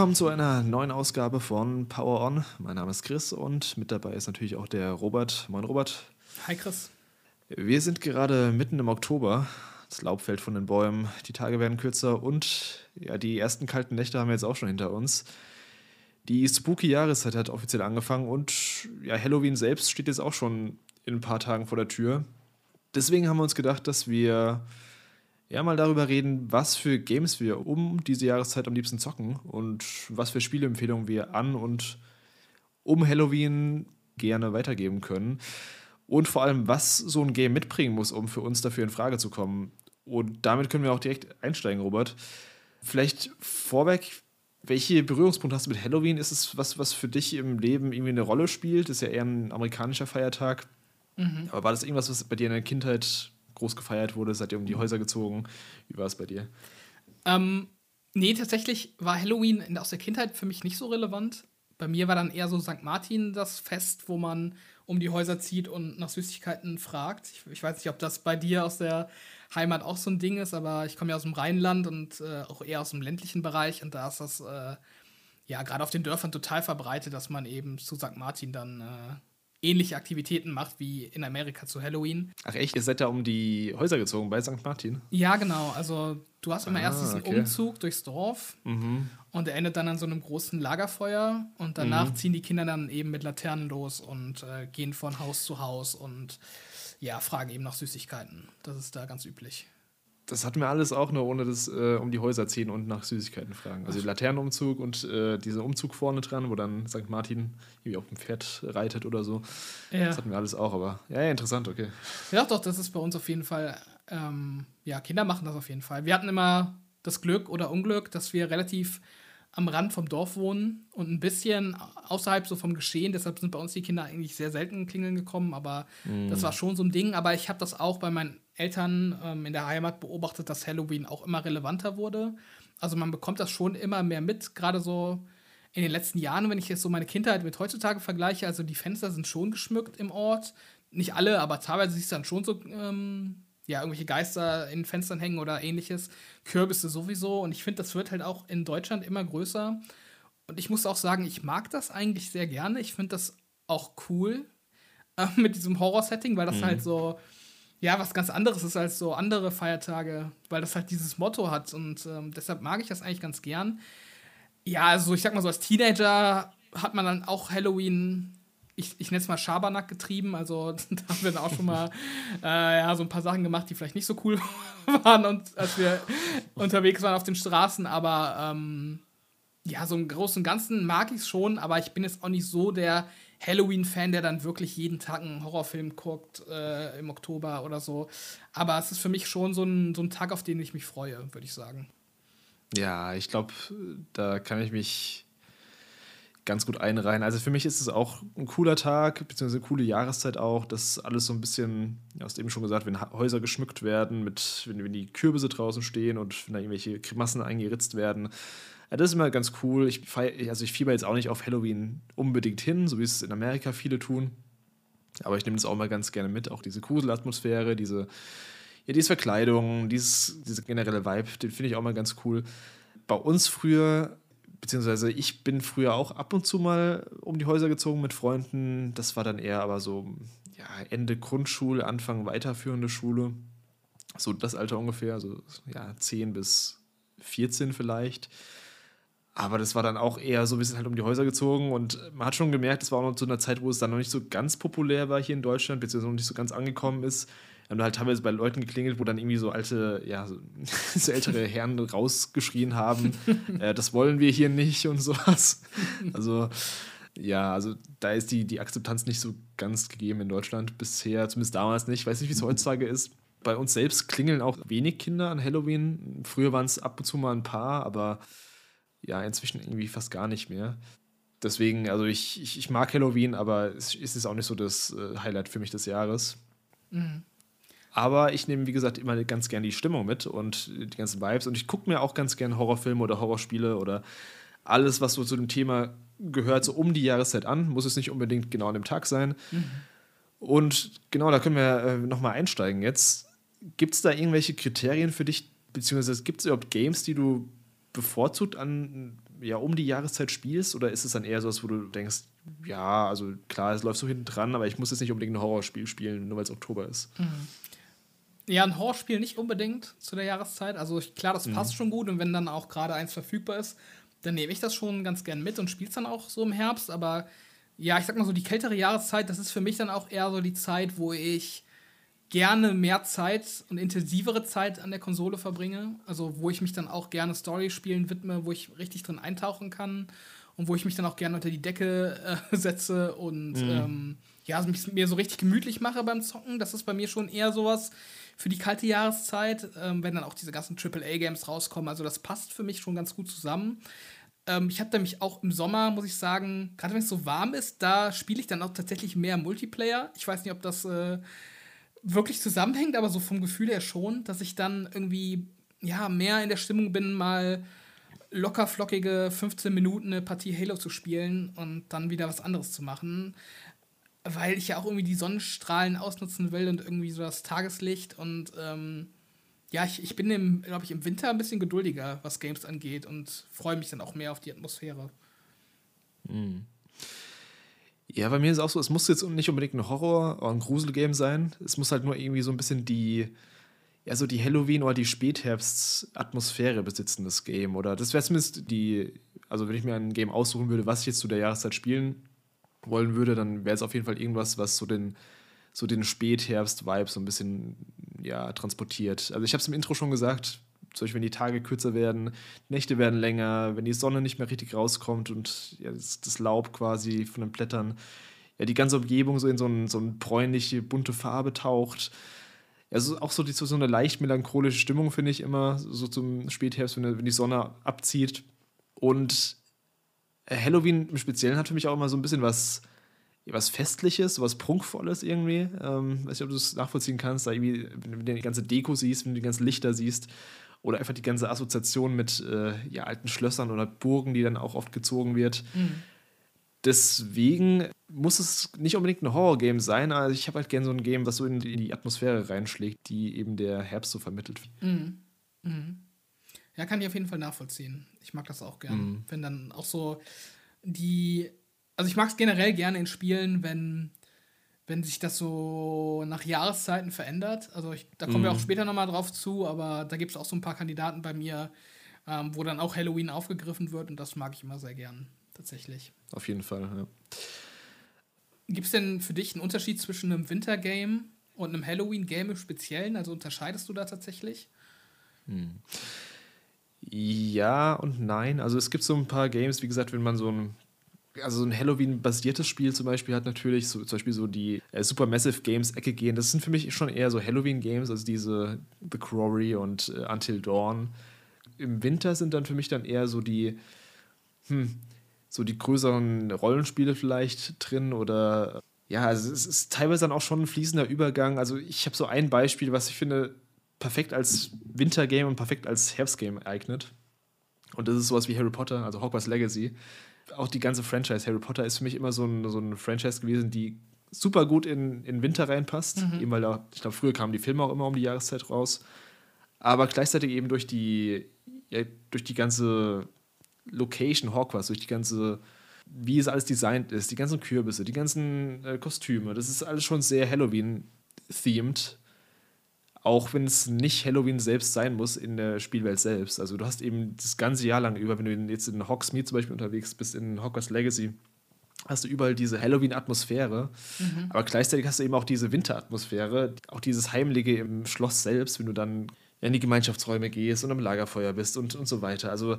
Willkommen zu einer neuen Ausgabe von Power On. Mein Name ist Chris und mit dabei ist natürlich auch der Robert. Moin Robert. Hi Chris. Wir sind gerade mitten im Oktober. Das Laub fällt von den Bäumen, die Tage werden kürzer und ja, die ersten kalten Nächte haben wir jetzt auch schon hinter uns. Die spooky Jahreszeit hat offiziell angefangen und ja, Halloween selbst steht jetzt auch schon in ein paar Tagen vor der Tür. Deswegen haben wir uns gedacht, dass wir ja mal darüber reden, was für Games wir um diese Jahreszeit am liebsten zocken und was für Spieleempfehlungen wir an und um Halloween gerne weitergeben können. Und vor allem, was so ein Game mitbringen muss, um für uns dafür in Frage zu kommen. Und damit können wir auch direkt einsteigen, Robert. Vielleicht vorweg, welche Berührungspunkte hast du mit Halloween? Ist es was, was für dich im Leben irgendwie eine Rolle spielt? Das ist ja eher ein amerikanischer Feiertag. Mhm. Aber war das irgendwas, was bei dir in der Kindheit groß gefeiert wurde? Seid ihr um die Häuser gezogen? Wie war es bei dir? Ähm, nee, tatsächlich war Halloween aus der Kindheit für mich nicht so relevant. Bei mir war dann eher so St. Martin das Fest, wo man um die Häuser zieht und nach Süßigkeiten fragt. Ich, ich weiß nicht, ob das bei dir aus der Heimat auch so ein Ding ist, aber ich komme ja aus dem Rheinland und äh, auch eher aus dem ländlichen Bereich und da ist das äh, ja gerade auf den Dörfern total verbreitet, dass man eben zu St. Martin dann äh, ähnliche Aktivitäten macht wie in Amerika zu Halloween. Ach echt, ihr seid da um die Häuser gezogen bei St. Martin? Ja, genau. Also du hast immer ah, erst diesen okay. Umzug durchs Dorf mhm. und der endet dann an so einem großen Lagerfeuer und danach mhm. ziehen die Kinder dann eben mit Laternen los und äh, gehen von Haus zu Haus und ja, fragen eben nach Süßigkeiten. Das ist da ganz üblich das hatten wir alles auch nur ohne das äh, um die Häuser ziehen und nach Süßigkeiten fragen. Also Laternenumzug und äh, dieser Umzug vorne dran, wo dann St. Martin irgendwie auf dem Pferd reitet oder so. Ja. Das hatten wir alles auch, aber ja, ja, interessant, okay. Ja, doch, das ist bei uns auf jeden Fall, ähm, ja, Kinder machen das auf jeden Fall. Wir hatten immer das Glück oder Unglück, dass wir relativ am Rand vom Dorf wohnen und ein bisschen außerhalb so vom Geschehen. Deshalb sind bei uns die Kinder eigentlich sehr selten klingeln gekommen, aber mm. das war schon so ein Ding. Aber ich habe das auch bei meinen Eltern ähm, in der Heimat beobachtet, dass Halloween auch immer relevanter wurde. Also man bekommt das schon immer mehr mit, gerade so in den letzten Jahren, wenn ich jetzt so meine Kindheit mit heutzutage vergleiche. Also die Fenster sind schon geschmückt im Ort. Nicht alle, aber teilweise siehst du dann schon so, ähm, ja, irgendwelche Geister in Fenstern hängen oder ähnliches. Kürbisse sowieso. Und ich finde, das wird halt auch in Deutschland immer größer. Und ich muss auch sagen, ich mag das eigentlich sehr gerne. Ich finde das auch cool äh, mit diesem Horror-Setting, weil das mhm. halt so ja, was ganz anderes ist als so andere Feiertage, weil das halt dieses Motto hat und ähm, deshalb mag ich das eigentlich ganz gern. Ja, also ich sag mal so, als Teenager hat man dann auch Halloween, ich, ich nenne es mal Schabernack getrieben, also da haben wir dann auch schon mal äh, ja, so ein paar Sachen gemacht, die vielleicht nicht so cool waren, und, als wir unterwegs waren auf den Straßen, aber ähm, ja, so im Großen und Ganzen mag ich es schon, aber ich bin jetzt auch nicht so der Halloween-Fan, der dann wirklich jeden Tag einen Horrorfilm guckt äh, im Oktober oder so. Aber es ist für mich schon so ein, so ein Tag, auf den ich mich freue, würde ich sagen. Ja, ich glaube, da kann ich mich ganz gut einreihen. Also für mich ist es auch ein cooler Tag, beziehungsweise eine coole Jahreszeit auch, dass alles so ein bisschen, du hast eben schon gesagt, wenn Häuser geschmückt werden, mit, wenn, wenn die Kürbisse draußen stehen und wenn da irgendwelche Grimassen eingeritzt werden. Ja, das ist immer ganz cool. Ich, also ich fieber jetzt auch nicht auf Halloween unbedingt hin, so wie es in Amerika viele tun. Aber ich nehme das auch mal ganz gerne mit. Auch diese Gruselatmosphäre, diese, ja, diese Verkleidung, dieses, diese generelle Vibe, den finde ich auch mal ganz cool. Bei uns früher, beziehungsweise ich bin früher auch ab und zu mal um die Häuser gezogen mit Freunden. Das war dann eher aber so ja, Ende Grundschule, Anfang weiterführende Schule. So das Alter ungefähr, so ja, 10 bis 14 vielleicht. Aber das war dann auch eher so, wir sind halt um die Häuser gezogen und man hat schon gemerkt, es war auch noch zu einer Zeit, wo es dann noch nicht so ganz populär war hier in Deutschland, beziehungsweise noch nicht so ganz angekommen ist. Wir haben halt teilweise bei Leuten geklingelt, wo dann irgendwie so alte, ja, so, so ältere Herren rausgeschrien haben, äh, das wollen wir hier nicht und sowas. Also, ja, also da ist die, die Akzeptanz nicht so ganz gegeben in Deutschland bisher, zumindest damals nicht. Ich weiß nicht, wie es heutzutage ist. Bei uns selbst klingeln auch wenig Kinder an Halloween. Früher waren es ab und zu mal ein paar, aber ja, inzwischen irgendwie fast gar nicht mehr. Deswegen, also ich, ich, ich mag Halloween, aber es ist auch nicht so das äh, Highlight für mich des Jahres. Mhm. Aber ich nehme, wie gesagt, immer ganz gern die Stimmung mit und die ganzen Vibes. Und ich gucke mir auch ganz gern Horrorfilme oder Horrorspiele oder alles, was so zu dem Thema gehört, so um die Jahreszeit an. Muss es nicht unbedingt genau an dem Tag sein. Mhm. Und genau, da können wir äh, nochmal einsteigen jetzt. Gibt es da irgendwelche Kriterien für dich, beziehungsweise gibt es überhaupt Games, die du bevorzugt an ja um die Jahreszeit spielst oder ist es dann eher so, wo du denkst, ja, also klar, es läuft so hinten dran, aber ich muss jetzt nicht unbedingt ein Horrorspiel spielen, nur weil es Oktober ist. Mhm. Ja, ein Horrorspiel nicht unbedingt zu der Jahreszeit. Also ich, klar, das passt mhm. schon gut und wenn dann auch gerade eins verfügbar ist, dann nehme ich das schon ganz gern mit und spiele es dann auch so im Herbst. Aber ja, ich sag mal so, die kältere Jahreszeit, das ist für mich dann auch eher so die Zeit, wo ich gerne mehr Zeit und intensivere Zeit an der Konsole verbringe. Also wo ich mich dann auch gerne Story-Spielen widme, wo ich richtig drin eintauchen kann und wo ich mich dann auch gerne unter die Decke äh, setze und mhm. ähm, ja, mich mir so richtig gemütlich mache beim Zocken. Das ist bei mir schon eher sowas für die kalte Jahreszeit, ähm, wenn dann auch diese ganzen AAA-Games rauskommen. Also das passt für mich schon ganz gut zusammen. Ähm, ich habe nämlich auch im Sommer, muss ich sagen, gerade wenn es so warm ist, da spiele ich dann auch tatsächlich mehr Multiplayer. Ich weiß nicht, ob das äh, wirklich zusammenhängt, aber so vom Gefühl her schon, dass ich dann irgendwie ja mehr in der Stimmung bin, mal locker flockige 15 Minuten eine Partie Halo zu spielen und dann wieder was anderes zu machen. Weil ich ja auch irgendwie die Sonnenstrahlen ausnutzen will und irgendwie so das Tageslicht und ähm, ja, ich, ich bin, glaube ich, im Winter ein bisschen geduldiger, was Games angeht und freue mich dann auch mehr auf die Atmosphäre. Mhm. Ja, bei mir ist es auch so, es muss jetzt nicht unbedingt ein Horror- oder ein Gruselgame sein. Es muss halt nur irgendwie so ein bisschen die, ja, so die Halloween- oder die Spätherbst-Atmosphäre besitzen, das Game. Oder das wäre zumindest die, also wenn ich mir ein Game aussuchen würde, was ich jetzt zu der Jahreszeit spielen wollen würde, dann wäre es auf jeden Fall irgendwas, was so den so den Spätherbst-Vibe so ein bisschen ja, transportiert. Also ich habe es im Intro schon gesagt, zum Beispiel wenn die Tage kürzer werden, Nächte werden länger, wenn die Sonne nicht mehr richtig rauskommt und ja, das, das, Laub quasi von den Blättern, ja, die ganze Umgebung so in so, ein, so eine bräunliche, bunte Farbe taucht. Also auch so, die, so eine leicht melancholische Stimmung, finde ich immer, so zum Spätherbst, wenn, wenn die Sonne abzieht. Und Halloween im Speziellen hat für mich auch immer so ein bisschen was was Festliches, was Prunkvolles irgendwie. Ähm, weiß nicht, ob du es nachvollziehen kannst, da irgendwie, wenn du die ganze Deko siehst, wenn du die ganzen Lichter siehst oder einfach die ganze Assoziation mit äh, ja, alten Schlössern oder Burgen, die dann auch oft gezogen wird. Mhm. Deswegen muss es nicht unbedingt ein Horror-Game sein, aber ich habe halt gerne so ein Game, was so in die, Atmosphäre reinschlägt, die eben der Herbst so vermittelt. Mhm. Mhm. Ja, kann ich auf jeden Fall nachvollziehen. Ich mag das auch gern. Mhm. Wenn dann auch so die also ich mag es generell gerne in Spielen, wenn, wenn sich das so nach Jahreszeiten verändert. Also ich, da kommen mhm. wir auch später nochmal drauf zu, aber da gibt es auch so ein paar Kandidaten bei mir, ähm, wo dann auch Halloween aufgegriffen wird und das mag ich immer sehr gern, tatsächlich. Auf jeden Fall, ja. Gibt es denn für dich einen Unterschied zwischen einem Wintergame und einem Halloween-Game im Speziellen? Also unterscheidest du da tatsächlich? Hm. Ja und nein. Also es gibt so ein paar Games, wie gesagt, wenn man so ein also so ein Halloween-basiertes Spiel zum Beispiel hat natürlich so, zum Beispiel so die äh, Supermassive Games-Ecke gehen. Das sind für mich schon eher so Halloween-Games, also diese The Quarry und äh, Until Dawn. Im Winter sind dann für mich dann eher so die, hm, so die größeren Rollenspiele vielleicht drin oder ja, also es ist teilweise dann auch schon ein fließender Übergang. Also ich habe so ein Beispiel, was ich finde perfekt als Wintergame und perfekt als Herbstgame eignet. Und das ist sowas wie Harry Potter, also Hogwarts Legacy auch die ganze Franchise Harry Potter ist für mich immer so ein, so ein Franchise gewesen, die super gut in, in Winter reinpasst. Mhm. Eben weil da, ich glaube, früher kamen die Filme auch immer um die Jahreszeit raus. Aber gleichzeitig eben durch die, ja, durch die ganze Location Hogwarts, durch die ganze, wie es alles designt ist, die ganzen Kürbisse, die ganzen äh, Kostüme, das ist alles schon sehr Halloween-themed auch wenn es nicht Halloween selbst sein muss in der Spielwelt selbst. Also du hast eben das ganze Jahr lang über, wenn du jetzt in Hogsmeade zum Beispiel unterwegs bist, in Hogwarts Legacy, hast du überall diese Halloween-Atmosphäre, mhm. aber gleichzeitig hast du eben auch diese Winteratmosphäre, auch dieses Heimliche im Schloss selbst, wenn du dann in die Gemeinschaftsräume gehst und am Lagerfeuer bist und, und so weiter. Also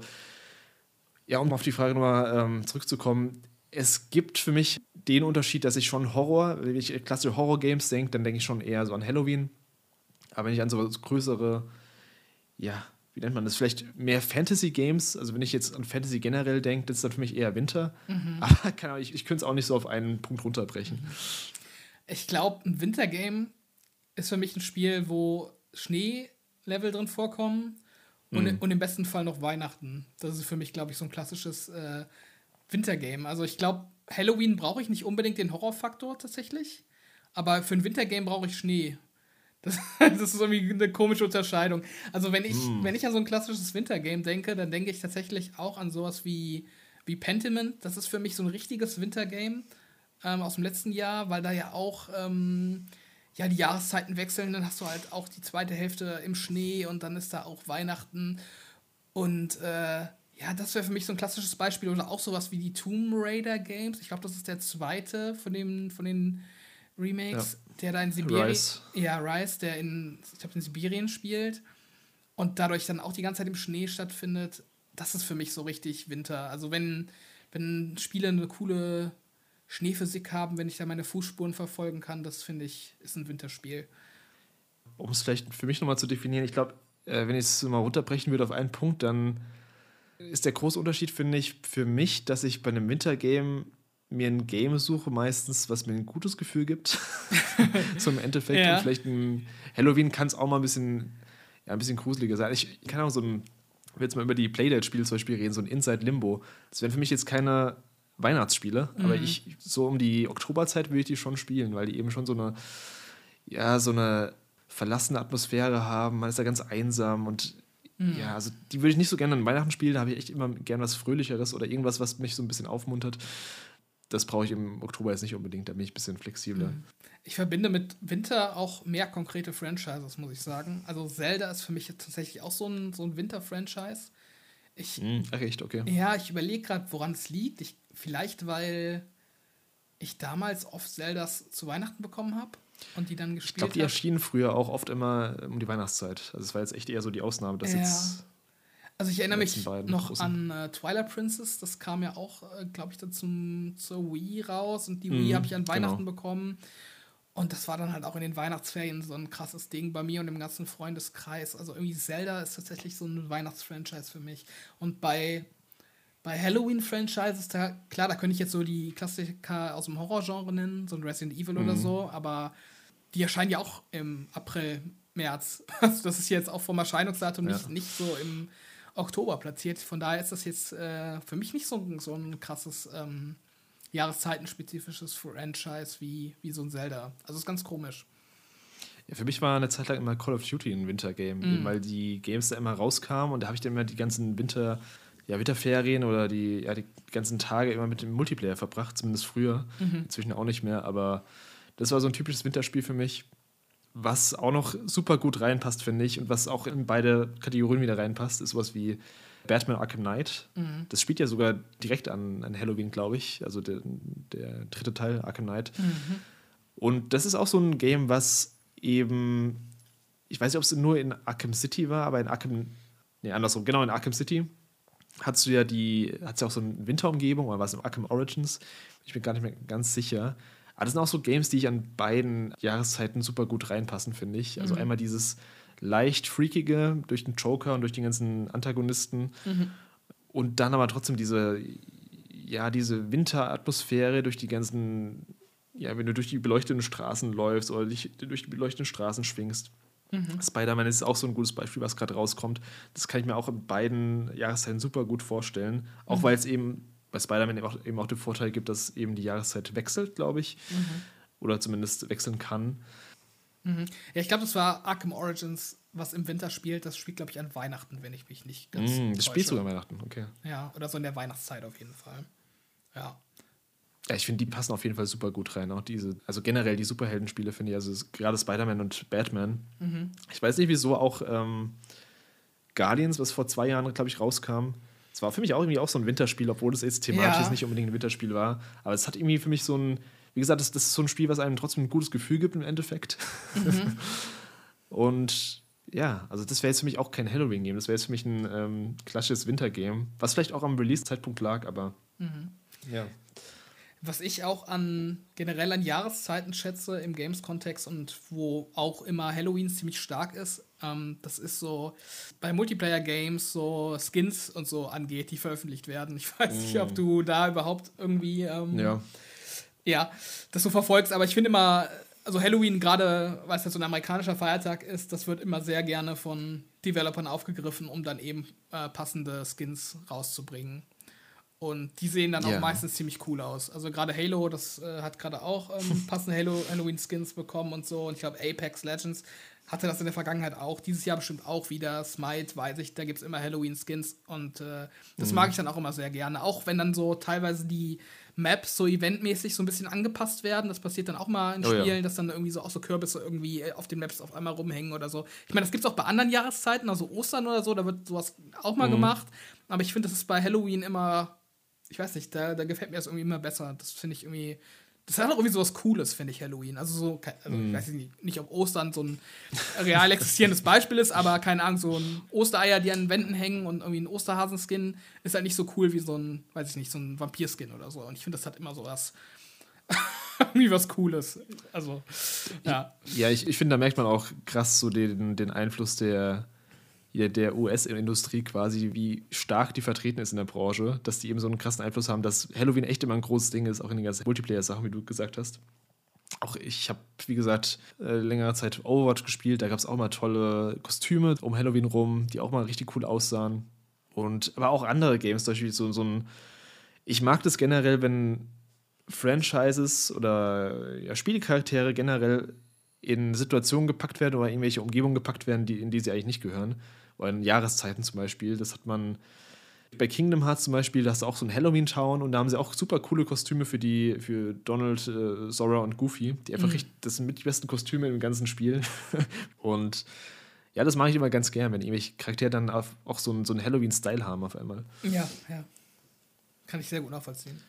ja, um auf die Frage nochmal ähm, zurückzukommen, es gibt für mich den Unterschied, dass ich schon Horror, wenn ich klassische Horror-Games denke, dann denke ich schon eher so an Halloween aber wenn ich an so größere, ja, wie nennt man das, vielleicht mehr Fantasy-Games, also wenn ich jetzt an Fantasy generell denke, das ist dann für mich eher Winter. Mhm. Aber keine Ahnung, ich, ich könnte es auch nicht so auf einen Punkt runterbrechen. Ich glaube, ein Wintergame ist für mich ein Spiel, wo Schneelevel drin vorkommen und, mhm. und im besten Fall noch Weihnachten. Das ist für mich, glaube ich, so ein klassisches äh, Wintergame. Also ich glaube, Halloween brauche ich nicht unbedingt den Horrorfaktor tatsächlich, aber für ein Wintergame brauche ich Schnee Das, das, ist irgendwie eine komische Unterscheidung. Also wenn ich, mm. wenn ich an so ein klassisches Wintergame denke, dann denke ich tatsächlich auch an sowas wie, wie Pentiment. Das ist für mich so ein richtiges Wintergame ähm, aus dem letzten Jahr, weil da ja auch ähm, ja, die Jahreszeiten wechseln. Dann hast du halt auch die zweite Hälfte im Schnee und dann ist da auch Weihnachten. Und äh, ja, das wäre für mich so ein klassisches Beispiel. Oder auch sowas wie die Tomb Raider Games. Ich glaube, das ist der zweite von, dem, von den Remakes, ja. der da in Sibirien. Rice. Ja, Rice, der in, ich glaube, in Sibirien spielt und dadurch dann auch die ganze Zeit im Schnee stattfindet. Das ist für mich so richtig Winter. Also wenn, wenn Spiele eine coole Schneephysik haben, wenn ich da meine Fußspuren verfolgen kann, das finde ich, ist ein Winterspiel. Um es vielleicht für mich nochmal zu definieren, ich glaube, äh, wenn ich es mal runterbrechen würde auf einen Punkt, dann ist der große Unterschied, finde ich, für mich, dass ich bei einem Wintergame mir ein Game suche, meistens, was mir ein gutes Gefühl gibt. so im Endeffekt. Ja. Und vielleicht ein Halloween kann es auch mal ein bisschen, ja, ein bisschen gruseliger sein. Ich, ich kann auch so ein, ich will jetzt mal über die Playdate-Spiele zum Beispiel reden, so ein Inside Limbo. Das wären für mich jetzt keine Weihnachtsspiele, mhm. aber ich, so um die Oktoberzeit würde ich die schon spielen, weil die eben schon so eine, ja, so eine verlassene Atmosphäre haben. Man ist da ganz einsam und mhm. ja, also die würde ich nicht so gerne an Weihnachten spielen, da habe ich echt immer gern was Fröhlicheres oder irgendwas, was mich so ein bisschen aufmuntert das brauche ich im Oktober jetzt nicht unbedingt, da bin ich ein bisschen flexibler. Mhm. Ich verbinde mit Winter auch mehr konkrete Franchises, muss ich sagen. Also Zelda ist für mich tatsächlich auch so ein, so ein Winter-Franchise. Ich, mhm, ach echt, okay. Ja, ich überlege gerade, woran es liegt. Ich, vielleicht, weil ich damals oft Zeldas zu Weihnachten bekommen habe und die dann gespielt Ich glaube, die erschienen früher auch oft immer um die Weihnachtszeit. Also es war jetzt echt eher so die Ausnahme, dass ja. jetzt also ich erinnere mich noch großen. an äh, Twilight Princess, das kam ja auch, äh, glaube ich, dann zum, zur Wii raus und die Wii mhm, habe ich an Weihnachten genau. bekommen. Und das war dann halt auch in den Weihnachtsferien so ein krasses Ding bei mir und dem ganzen Freundeskreis. Also irgendwie Zelda ist tatsächlich so ein Weihnachtsfranchise für mich. Und bei, bei Halloween-Franchises, da, klar, da könnte ich jetzt so die Klassiker aus dem Horrorgenre nennen, so ein Resident Evil mhm. oder so, aber die erscheinen ja auch im April, März. Also das ist jetzt auch vom Erscheinungsdatum ja. nicht, nicht so im Oktober platziert. Von daher ist das jetzt äh, für mich nicht so, so ein krasses ähm, jahreszeitenspezifisches Franchise wie, wie so ein Zelda. Also ist ganz komisch. Ja, für mich war eine Zeit lang immer Call of Duty ein Wintergame, mm. weil die Games da immer rauskamen und da habe ich dann immer die ganzen Winter, ja, Winterferien oder die, ja, die ganzen Tage immer mit dem Multiplayer verbracht, zumindest früher. Mhm. Inzwischen auch nicht mehr, aber das war so ein typisches Winterspiel für mich was auch noch super gut reinpasst, finde ich, und was auch in beide Kategorien wieder reinpasst, ist sowas wie Batman Arkham Knight. Mhm. Das spielt ja sogar direkt an, an Halloween, glaube ich. Also der, der, dritte Teil, Arkham Knight. Mhm. Und das ist auch so ein Game, was eben, ich weiß nicht, ob es nur in Arkham City war, aber in Arkham, nee, andersrum, genau in Arkham City hast du ja die, hat ja auch so eine Winterumgebung, oder war es in Arkham Origins? Ich bin gar nicht mehr ganz sicher. Aber das sind auch so Games, die ich an beiden Jahreszeiten super gut reinpassen, finde ich. Also mhm. einmal dieses leicht freakige durch den Joker und durch die ganzen Antagonisten. Mhm. Und dann aber trotzdem diese, ja, diese Winteratmosphäre durch die ganzen, ja, wenn du durch die beleuchteten Straßen läufst oder dich durch die beleuchteten Straßen schwingst. Mhm. Spider-Man ist auch so ein gutes Beispiel, was gerade rauskommt. Das kann ich mir auch in beiden Jahreszeiten super gut vorstellen. Auch mhm. weil es eben bei Spider-Man eben auch, eben auch den Vorteil gibt, dass eben die Jahreszeit wechselt, glaube ich. Mhm. Oder zumindest wechseln kann. Mhm. Ja, ich glaube, das war Arkham Origins, was im Winter spielt. Das spielt, glaube ich, an Weihnachten, wenn ich mich nicht ganz. Mm, das spielt sogar an Weihnachten, okay. Ja, oder so in der Weihnachtszeit auf jeden Fall. Ja. Ja, ich finde, die passen auf jeden Fall super gut rein. Auch diese, also generell die Superheldenspiele finde ich, also gerade Spider-Man und Batman. Mhm. Ich weiß nicht, wieso auch ähm, Guardians, was vor zwei Jahren, glaube ich, rauskam, es war für mich auch irgendwie auch so ein Winterspiel, obwohl es jetzt thematisch ja. nicht unbedingt ein Winterspiel war. Aber es hat irgendwie für mich so ein, wie gesagt, das, das ist so ein Spiel, was einem trotzdem ein gutes Gefühl gibt im Endeffekt. Mhm. Und ja, also das wäre jetzt für mich auch kein Halloween-Game, das wäre jetzt für mich ein ähm, klassisches Winter-Game, was vielleicht auch am Release-Zeitpunkt lag, aber mhm. ja. Was ich auch an generell an Jahreszeiten schätze im Games-Kontext und wo auch immer Halloween ziemlich stark ist, ähm, das ist so bei Multiplayer-Games so Skins und so angeht, die veröffentlicht werden. Ich weiß mm. nicht, ob mm. du da überhaupt irgendwie ähm, ja. ja, das so verfolgst, aber ich finde immer, also Halloween, gerade weil es ja so ein amerikanischer Feiertag ist, das wird immer sehr gerne von Developern aufgegriffen, um dann eben äh, passende Skins rauszubringen. Und die sehen dann auch meistens ziemlich cool aus. Also gerade Halo, das äh, hat gerade auch ähm, passende Halo Halloween Skins bekommen und so. Und ich glaube Apex Legends hatte das in der Vergangenheit auch, dieses Jahr bestimmt auch wieder. Smite, weiß ich, da gibt es immer Halloween-Skins und äh, das mhm. mag ich dann auch immer sehr gerne. Auch wenn dann so teilweise die Maps so eventmäßig so ein bisschen angepasst werden. Das passiert dann auch mal in Spielen, oh ja. dass dann irgendwie so auch so Kürbisse irgendwie äh, auf den Maps auf einmal rumhängen oder so. Ich meine, das gibt es auch bei anderen Jahreszeiten, also Ostern oder so, da wird sowas auch mal mhm. gemacht. Aber ich finde, das ist bei Halloween immer, ich weiß nicht, da, da gefällt mir das irgendwie immer besser. Das finde ich irgendwie das hat auch irgendwie so was Cooles, finde ich, Halloween. Also so, also, mm. ich weiß nicht, nicht, ob Ostern so ein real existierendes Beispiel ist, aber keine Ahnung, so ein Ostereier, die an Wänden hängen und irgendwie ein Osterhasenskin ist halt nicht so cool wie so ein, weiß ich nicht, so ein Vampirskin oder so. Und ich finde, das hat immer so was, irgendwie was Cooles. Also, ja. Ja, ich, ich finde, da merkt man auch krass so den, den Einfluss der der US-Industrie quasi, wie stark die vertreten ist in der Branche, dass die eben so einen krassen Einfluss haben, dass Halloween echt immer ein großes Ding ist, auch in den ganzen Multiplayer-Sachen, wie du gesagt hast. Auch ich habe, wie gesagt, äh, längere Zeit Overwatch gespielt. Da gab es auch mal tolle Kostüme um Halloween rum, die auch mal richtig cool aussahen. Und aber auch andere Games, zum Beispiel so, so ein. Ich mag das generell, wenn Franchises oder ja, Spielcharaktere generell in Situationen gepackt werden oder irgendwelche Umgebungen gepackt werden, die, in die sie eigentlich nicht gehören oder in Jahreszeiten zum Beispiel. Das hat man bei Kingdom Hearts zum Beispiel, da hast du auch so ein Halloween-Town und da haben sie auch super coole Kostüme für die, für Donald, äh, Zora und Goofy, die einfach mhm. richtig, das sind mit die besten Kostüme im ganzen Spiel. und ja, das mache ich immer ganz gern, wenn irgendwelche Charaktere dann auch so, ein, so einen Halloween-Style haben auf einmal. Ja, ja. Kann ich sehr gut nachvollziehen.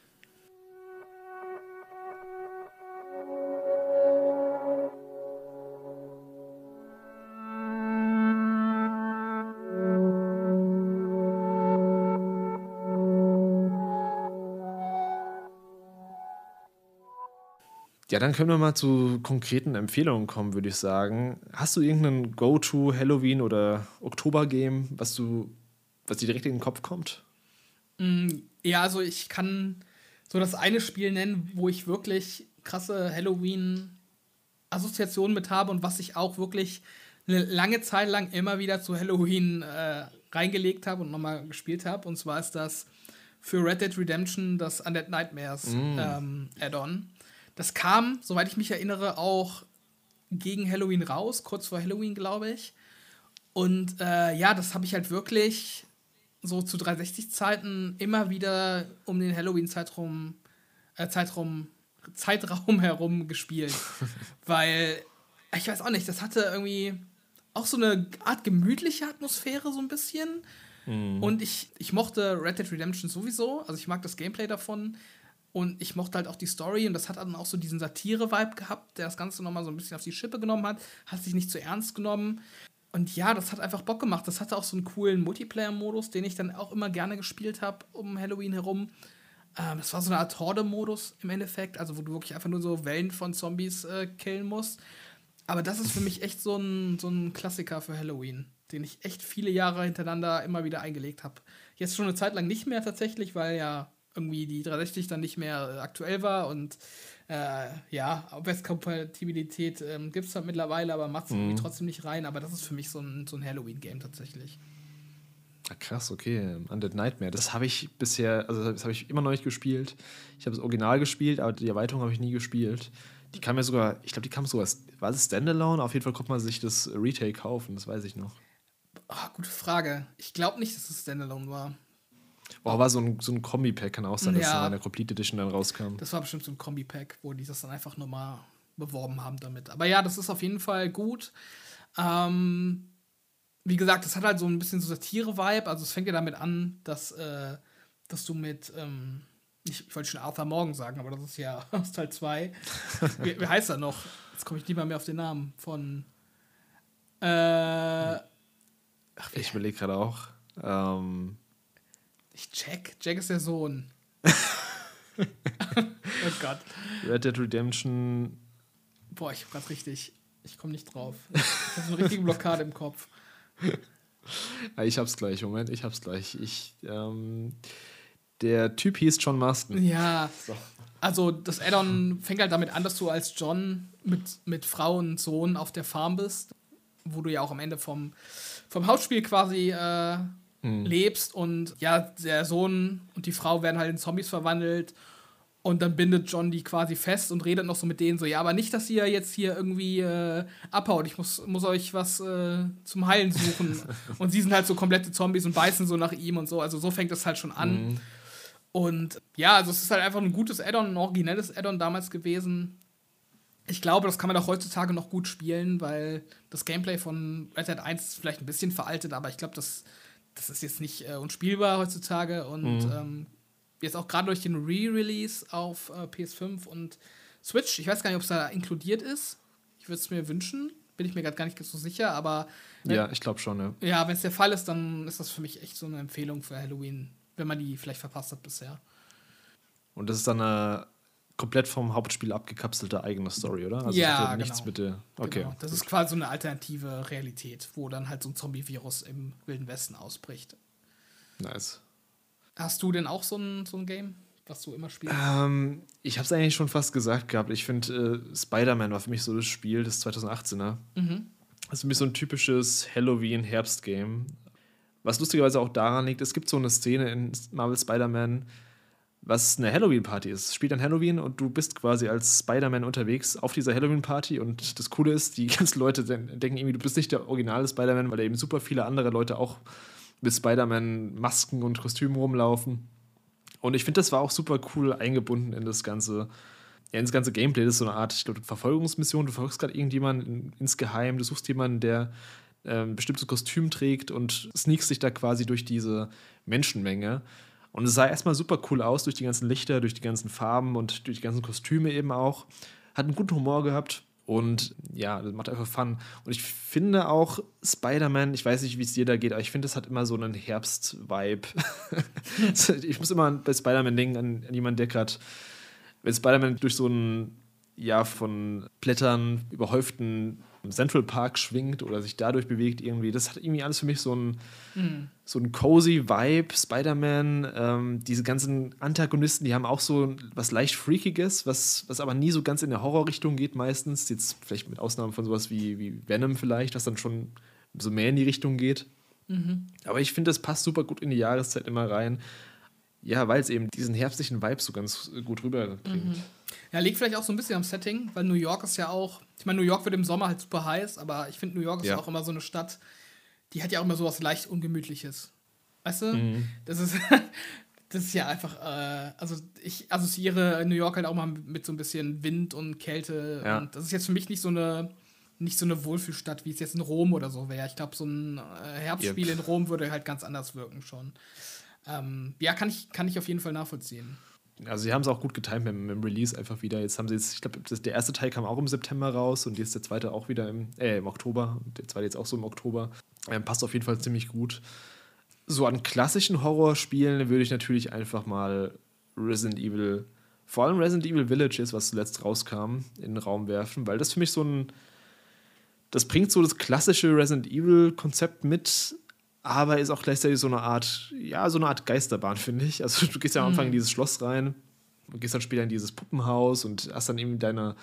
Ja, dann können wir mal zu konkreten Empfehlungen kommen, würde ich sagen. Hast du irgendeinen Go-To Halloween oder Oktober-Game, was du, was dir direkt in den Kopf kommt? Mm, ja, also ich kann so das eine Spiel nennen, wo ich wirklich krasse Halloween-Assoziationen mit habe und was ich auch wirklich eine lange Zeit lang immer wieder zu Halloween äh, reingelegt habe und nochmal gespielt habe. Und zwar ist das für Red Dead Redemption das Undead Nightmares mm. ähm, Add-on. Das kam, soweit ich mich erinnere, auch gegen Halloween raus, kurz vor Halloween, glaube ich. Und äh, ja, das habe ich halt wirklich so zu 360-Zeiten immer wieder um den Halloween-Zeitraum äh, Zeitraum, Zeitraum herum gespielt. Weil, ich weiß auch nicht, das hatte irgendwie auch so eine Art gemütliche Atmosphäre, so ein bisschen. Mhm. Und ich, ich mochte Red Dead Redemption sowieso. Also ich mag das Gameplay davon. Und ich mochte halt auch die Story und das hat dann auch so diesen Satire-Vibe gehabt, der das Ganze nochmal so ein bisschen auf die Schippe genommen hat, hat sich nicht zu ernst genommen. Und ja, das hat einfach Bock gemacht. Das hatte auch so einen coolen Multiplayer-Modus, den ich dann auch immer gerne gespielt habe um Halloween herum. Ähm, das war so eine Art Horde-Modus im Endeffekt, also wo du wirklich einfach nur so Wellen von Zombies äh, killen musst. Aber das ist für mich echt so ein, so ein Klassiker für Halloween, den ich echt viele Jahre hintereinander immer wieder eingelegt habe. Jetzt schon eine Zeit lang nicht mehr tatsächlich, weil ja irgendwie die 360 dann nicht mehr aktuell war und äh, ja, Abwärtskompatibilität ähm, gibt es halt mittlerweile, aber macht es mhm. trotzdem nicht rein. Aber das ist für mich so ein, so ein Halloween-Game tatsächlich. Ah, krass, okay. Undead Nightmare. Das habe ich bisher, also das habe ich immer noch nicht gespielt. Ich habe das Original gespielt, aber die Erweiterung habe ich nie gespielt. Die kam ja sogar, ich glaube, die kam sogar, war es Standalone? Auf jeden Fall konnte man sich das Retail kaufen, das weiß ich noch. Oh, gute Frage. Ich glaube nicht, dass es Standalone war. Oh, war so ein, so ein Kombi-Pack, kann auch sein, ja. dass in einer Complete Edition dann rauskam. Das war bestimmt so ein Kombi-Pack, wo die das dann einfach nur mal beworben haben damit. Aber ja, das ist auf jeden Fall gut. Ähm, wie gesagt, das hat halt so ein bisschen so Satire-Vibe. Also es fängt ja damit an, dass, äh, dass du mit, ähm, ich, ich wollte schon Arthur Morgan sagen, aber das ist ja aus Teil 2. wie, wie, heißt er noch? Jetzt komme ich nicht mal mehr auf den Namen von. Äh, ach, ich überlege gerade auch. Ähm, nicht Jack. Jack ist der Sohn. oh Gott. Red Dead Redemption. Boah, ich hab grad richtig. Ich komme nicht drauf. Ich habe so eine richtige Blockade im Kopf. Ich hab's gleich, Moment, ich hab's gleich. Ich, ähm, der Typ hieß John Marston. Ja. So. Also das Addon fängt halt damit an, dass du als John mit, mit Frau und Sohn auf der Farm bist, wo du ja auch am Ende vom, vom Hauptspiel quasi äh, mhm. lebst und ja, der Sohn und die Frau werden halt in Zombies verwandelt Und dann bindet John die quasi fest und redet noch so mit denen so, ja, aber nicht, dass ihr jetzt hier irgendwie äh, abhaut. Ich muss, muss euch was äh, zum Heilen suchen. und sie sind halt so komplette Zombies und beißen so nach ihm und so. Also so fängt das halt schon an. Mhm. Und ja, also es ist halt einfach ein gutes Add-on, ein originelles Add-on damals gewesen. Ich glaube, das kann man auch heutzutage noch gut spielen, weil das Gameplay von Red Dead 1 ist vielleicht ein bisschen veraltet, aber ich glaube, das, das ist jetzt nicht äh, unspielbar heutzutage und mhm. ähm, jetzt auch gerade durch den Re-Release auf äh, PS5 und Switch. Ich weiß gar nicht, ob es da inkludiert ist. Ich würde es mir wünschen. Bin ich mir gerade gar nicht so sicher, aber. Ne, ja, ich glaube schon, ja. Ja, wenn es der Fall ist, dann ist das für mich echt so eine Empfehlung für Halloween, wenn man die vielleicht verpasst hat bisher. Und das ist dann eine komplett vom Hauptspiel abgekapselte eigene Story, oder? Also ja, genau. nichts mit der. Okay. Genau. Das ist quasi so eine alternative Realität, wo dann halt so ein Zombie-Virus im Wilden Westen ausbricht. Nice. Hast du denn auch so ein, so ein Game, was du immer spielst? Ähm, ich habe es eigentlich schon fast gesagt gehabt. Ich finde, äh, Spider-Man war für mich so das Spiel des 2018er. Mhm. Das ist für mich so ein typisches Halloween-Herbst-Game. Was lustigerweise auch daran liegt, es gibt so eine Szene in Marvel Spider-Man, was eine Halloween-Party ist. Es spielt an Halloween und du bist quasi als Spider-Man unterwegs auf dieser Halloween-Party und das Coole ist, die ganzen Leute denken irgendwie, du bist nicht der originale Spider-Man, weil da eben super viele andere Leute auch mit Spider-Man-Masken und Kostümen rumlaufen. Und ich finde, das war auch super cool eingebunden in das ganze, ja, ins ganze Gameplay. Das ist so eine Art, ich glaube, Verfolgungsmission. Du verfolgst gerade irgendjemanden insgeheim, du suchst jemanden, der äh, ein bestimmtes Kostüm trägt und sneakst dich da quasi durch diese Menschenmenge. Und es sah erstmal super cool aus durch die ganzen Lichter, durch die ganzen Farben und durch die ganzen Kostüme eben auch. Hat einen guten Humor gehabt. Und ja, das macht einfach Fun. Und ich finde auch Spider-Man, ich weiß nicht, wie es dir da geht, aber ich finde, es hat immer so einen Herbst-Vibe. ich muss immer bei Spider-Man denken an, an jemanden, der gerade, wenn Spider-Man durch so ein Jahr von Blättern überhäuften Central Park schwingt oder sich dadurch bewegt irgendwie. Das hat irgendwie alles für mich so ein, mhm. so ein cozy Vibe. Spider-Man, ähm, diese ganzen Antagonisten, die haben auch so was leicht Freakiges, was, was aber nie so ganz in der Horrorrichtung geht meistens. Jetzt vielleicht mit Ausnahme von sowas wie, wie Venom vielleicht, was dann schon so mehr in die Richtung geht. Mhm. Aber ich finde, das passt super gut in die Jahreszeit immer rein. Ja, weil es eben diesen herbstlichen Vibe so ganz gut rüberbringt. Mhm. Ja, liegt vielleicht auch so ein bisschen am Setting, weil New York ist ja auch, ich meine, New York wird im Sommer halt super heiß, aber ich finde, New York ist ja. auch immer so eine Stadt, die hat ja auch immer so was leicht Ungemütliches. Weißt du? Mhm. Das ist. das ist ja einfach, äh, also ich assoziiere New York halt auch mal mit so ein bisschen Wind und Kälte. Ja. Und das ist jetzt für mich nicht so eine, nicht so eine Wohlfühlstadt, wie es jetzt in Rom oder so wäre. Ich glaube, so ein äh, Herbstspiel yep. in Rom würde halt ganz anders wirken schon. Ähm, ja, kann ich, kann ich auf jeden Fall nachvollziehen also sie haben es auch gut getimt mit, mit, dem Release einfach wieder. Jetzt haben sie jetzt, ich glaube, der erste Teil kam auch im September raus und jetzt der zweite auch wieder im, äh, im Oktober. Der zweite jetzt auch so im Oktober. Ähm, passt auf jeden Fall ziemlich gut. So an klassischen Horrorspielen würde ich natürlich einfach mal Resident Evil, vor allem Resident Evil Villages, was zuletzt rauskam, in den Raum werfen, weil das für mich so ein, das bringt so das klassische Resident Evil Konzept mit, aber ist auch gleichzeitig so eine Art, ja, so eine Art Geisterbahn, finde ich. Also du gehst ja am Anfang in mhm. dieses Schloss rein und gehst dann später in dieses Puppenhaus und hast dann eben deine,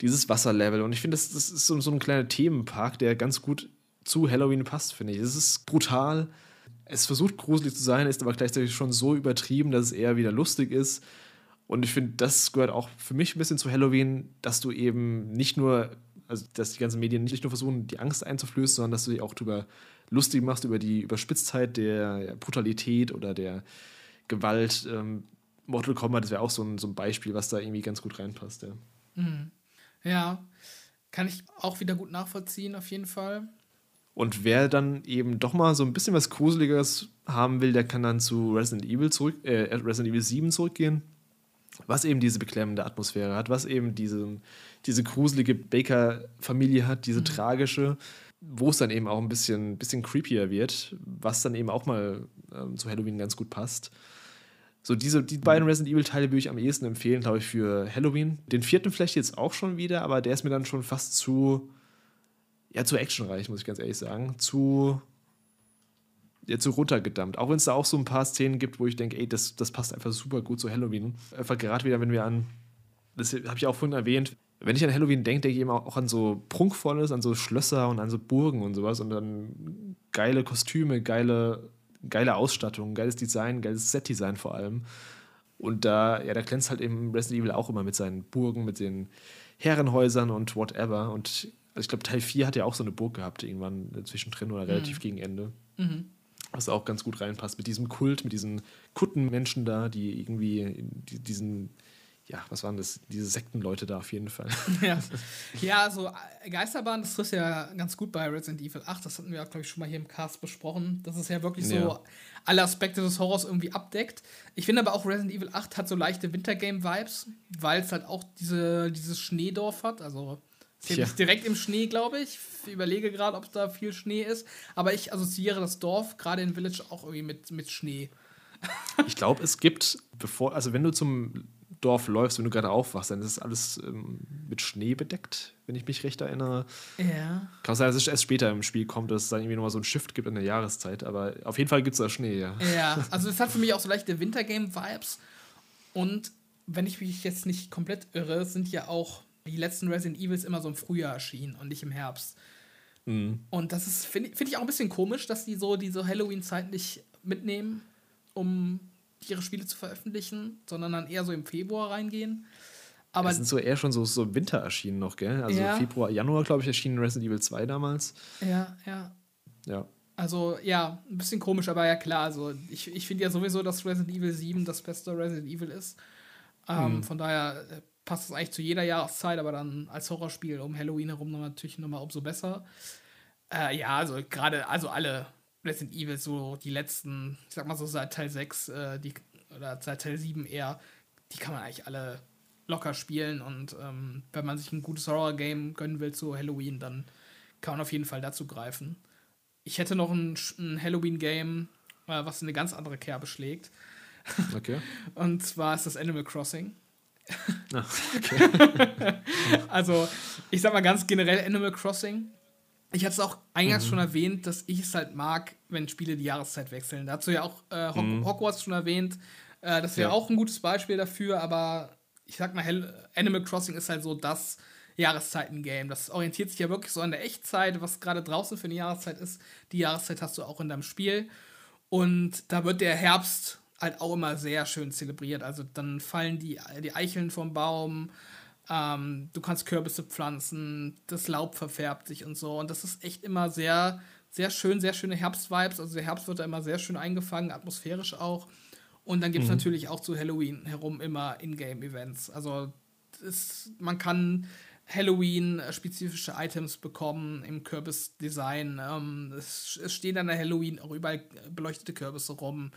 dieses Wasserlevel. Und ich finde, das, das ist so, so ein kleiner Themenpark, der ganz gut zu Halloween passt, finde ich. Es ist brutal. Es versucht gruselig zu sein, ist aber gleichzeitig schon so übertrieben, dass es eher wieder lustig ist. Und ich finde, das gehört auch für mich ein bisschen zu Halloween, dass du eben nicht nur, also dass die ganzen Medien nicht nur versuchen, die Angst einzuflößen, sondern dass du dich auch darüber lustig machst über die Überspitztheit der Brutalität oder der Gewalt. Ähm, Mortal Kombat, das wäre auch so ein, so ein Beispiel, was da irgendwie ganz gut reinpasst. Ja. Mhm. ja, kann ich auch wieder gut nachvollziehen, auf jeden Fall. Und wer dann eben doch mal so ein bisschen was Gruseliges haben will, der kann dann zu Resident Evil zurück, äh, Resident Evil 7 zurückgehen, was eben diese beklemmende Atmosphäre hat, was eben diese, diese gruselige Baker-Familie hat, diese mhm. tragische wo es dann eben auch ein bisschen, bisschen creepier wird, was dann eben auch mal ähm, zu Halloween ganz gut passt. So, diese, die beiden Resident Evil-Teile würde ich am ehesten empfehlen, glaube ich, für Halloween. Den vierten vielleicht jetzt auch schon wieder, aber der ist mir dann schon fast zu, ja, zu actionreich, muss ich ganz ehrlich sagen. Zu, ja, zu runtergedammt. Auch wenn es da auch so ein paar Szenen gibt, wo ich denke, ey, das, das passt einfach super gut zu Halloween. Einfach gerade wieder, wenn wir an, das habe ich auch vorhin erwähnt, wenn ich an Halloween denke, denke ich immer auch an so Prunkvolles, an so Schlösser und an so Burgen und sowas und dann geile Kostüme, geile, geile Ausstattung, geiles Design, geiles Set-Design vor allem. Und da, ja, da glänzt halt eben Resident Evil auch immer mit seinen Burgen, mit den Herrenhäusern und whatever. Und also ich glaube, Teil 4 hat ja auch so eine Burg gehabt, irgendwann zwischendrin oder relativ mhm. gegen Ende. Mhm. Was auch ganz gut reinpasst mit diesem Kult, mit diesen Kuttenmenschen da, die irgendwie diesen ja, was waren das? Diese Sektenleute da auf jeden Fall. Ja, ja so äh, Geisterbahn, das trifft ja ganz gut bei Resident Evil 8. Das hatten wir auch, glaube ich, schon mal hier im Cast besprochen. Dass es ja wirklich so ja. alle Aspekte des Horrors irgendwie abdeckt. Ich finde aber auch Resident Evil 8 hat so leichte Wintergame-Vibes, weil es halt auch diese, dieses Schneedorf hat. Also es ist ja. direkt im Schnee, glaube ich. Ich überlege gerade, ob da viel Schnee ist. Aber ich assoziiere das Dorf, gerade in Village, auch irgendwie mit, mit Schnee. Ich glaube, es gibt, bevor, also wenn du zum Dorf läufst, wenn du gerade aufwachst, dann ist es alles ähm, mit Schnee bedeckt, wenn ich mich recht erinnere. Ja. Kann sein, dass es erst später im Spiel kommt, dass es dann irgendwie nochmal so ein Shift gibt in der Jahreszeit, aber auf jeden Fall gibt es da Schnee, ja. Ja, also es hat für mich auch so leichte Wintergame-Vibes und wenn ich mich jetzt nicht komplett irre, sind ja auch die letzten Resident Evils immer so im Frühjahr erschienen und nicht im Herbst. Mhm. Und das ist, finde find ich auch ein bisschen komisch, dass die so diese Halloween-Zeit nicht mitnehmen, um ihre Spiele zu veröffentlichen, sondern dann eher so im Februar reingehen. Aber das sind so eher schon so, so Winter erschienen noch, gell? Also ja. Februar, Januar, glaube ich, erschien Resident Evil 2 damals. Ja, ja. Ja. Also, ja, ein bisschen komisch, aber ja klar. Also, ich, ich finde ja sowieso, dass Resident Evil 7 das beste Resident Evil ist. Ähm, mhm. Von daher äh, passt es eigentlich zu jeder Jahreszeit, aber dann als Horrorspiel um Halloween herum natürlich nochmal umso besser. Äh, ja, also gerade, also alle Resident Evil so die letzten, ich sag mal so seit Teil 6, äh, die, oder seit Teil 7 eher, die kann man eigentlich alle locker spielen und ähm, wenn man sich ein gutes Horror-Game gönnen will zu Halloween, dann kann man auf jeden Fall dazu greifen. Ich hätte noch ein, ein Halloween-Game, äh, was in eine ganz andere Kerbe schlägt. Okay. und zwar ist das Animal Crossing. Ach, okay. also, ich sag mal ganz generell Animal Crossing ich hatte es auch eingangs mhm. schon erwähnt, dass ich es halt mag, wenn Spiele die Jahreszeit wechseln. Dazu ja auch äh, Ho mhm. Hogwarts schon erwähnt. Äh, das wäre ja. auch ein gutes Beispiel dafür, aber ich sag mal, Hell Animal Crossing ist halt so das Jahreszeiten-Game. Das orientiert sich ja wirklich so an der Echtzeit, was gerade draußen für eine Jahreszeit ist. Die Jahreszeit hast du auch in deinem Spiel. Und da wird der Herbst halt auch immer sehr schön zelebriert. Also dann fallen die, die Eicheln vom Baum, ähm, du kannst Kürbisse pflanzen, das Laub verfärbt sich und so. Und das ist echt immer sehr, sehr schön, sehr schöne Herbstvibes. Also der Herbst wird da immer sehr schön eingefangen, atmosphärisch auch. Und dann gibt es mhm. natürlich auch zu Halloween herum immer Ingame-Events. Also ist, man kann Halloween-spezifische Items bekommen im Kürbisdesign. Ähm, es, es stehen an der Halloween auch überall beleuchtete Kürbisse rum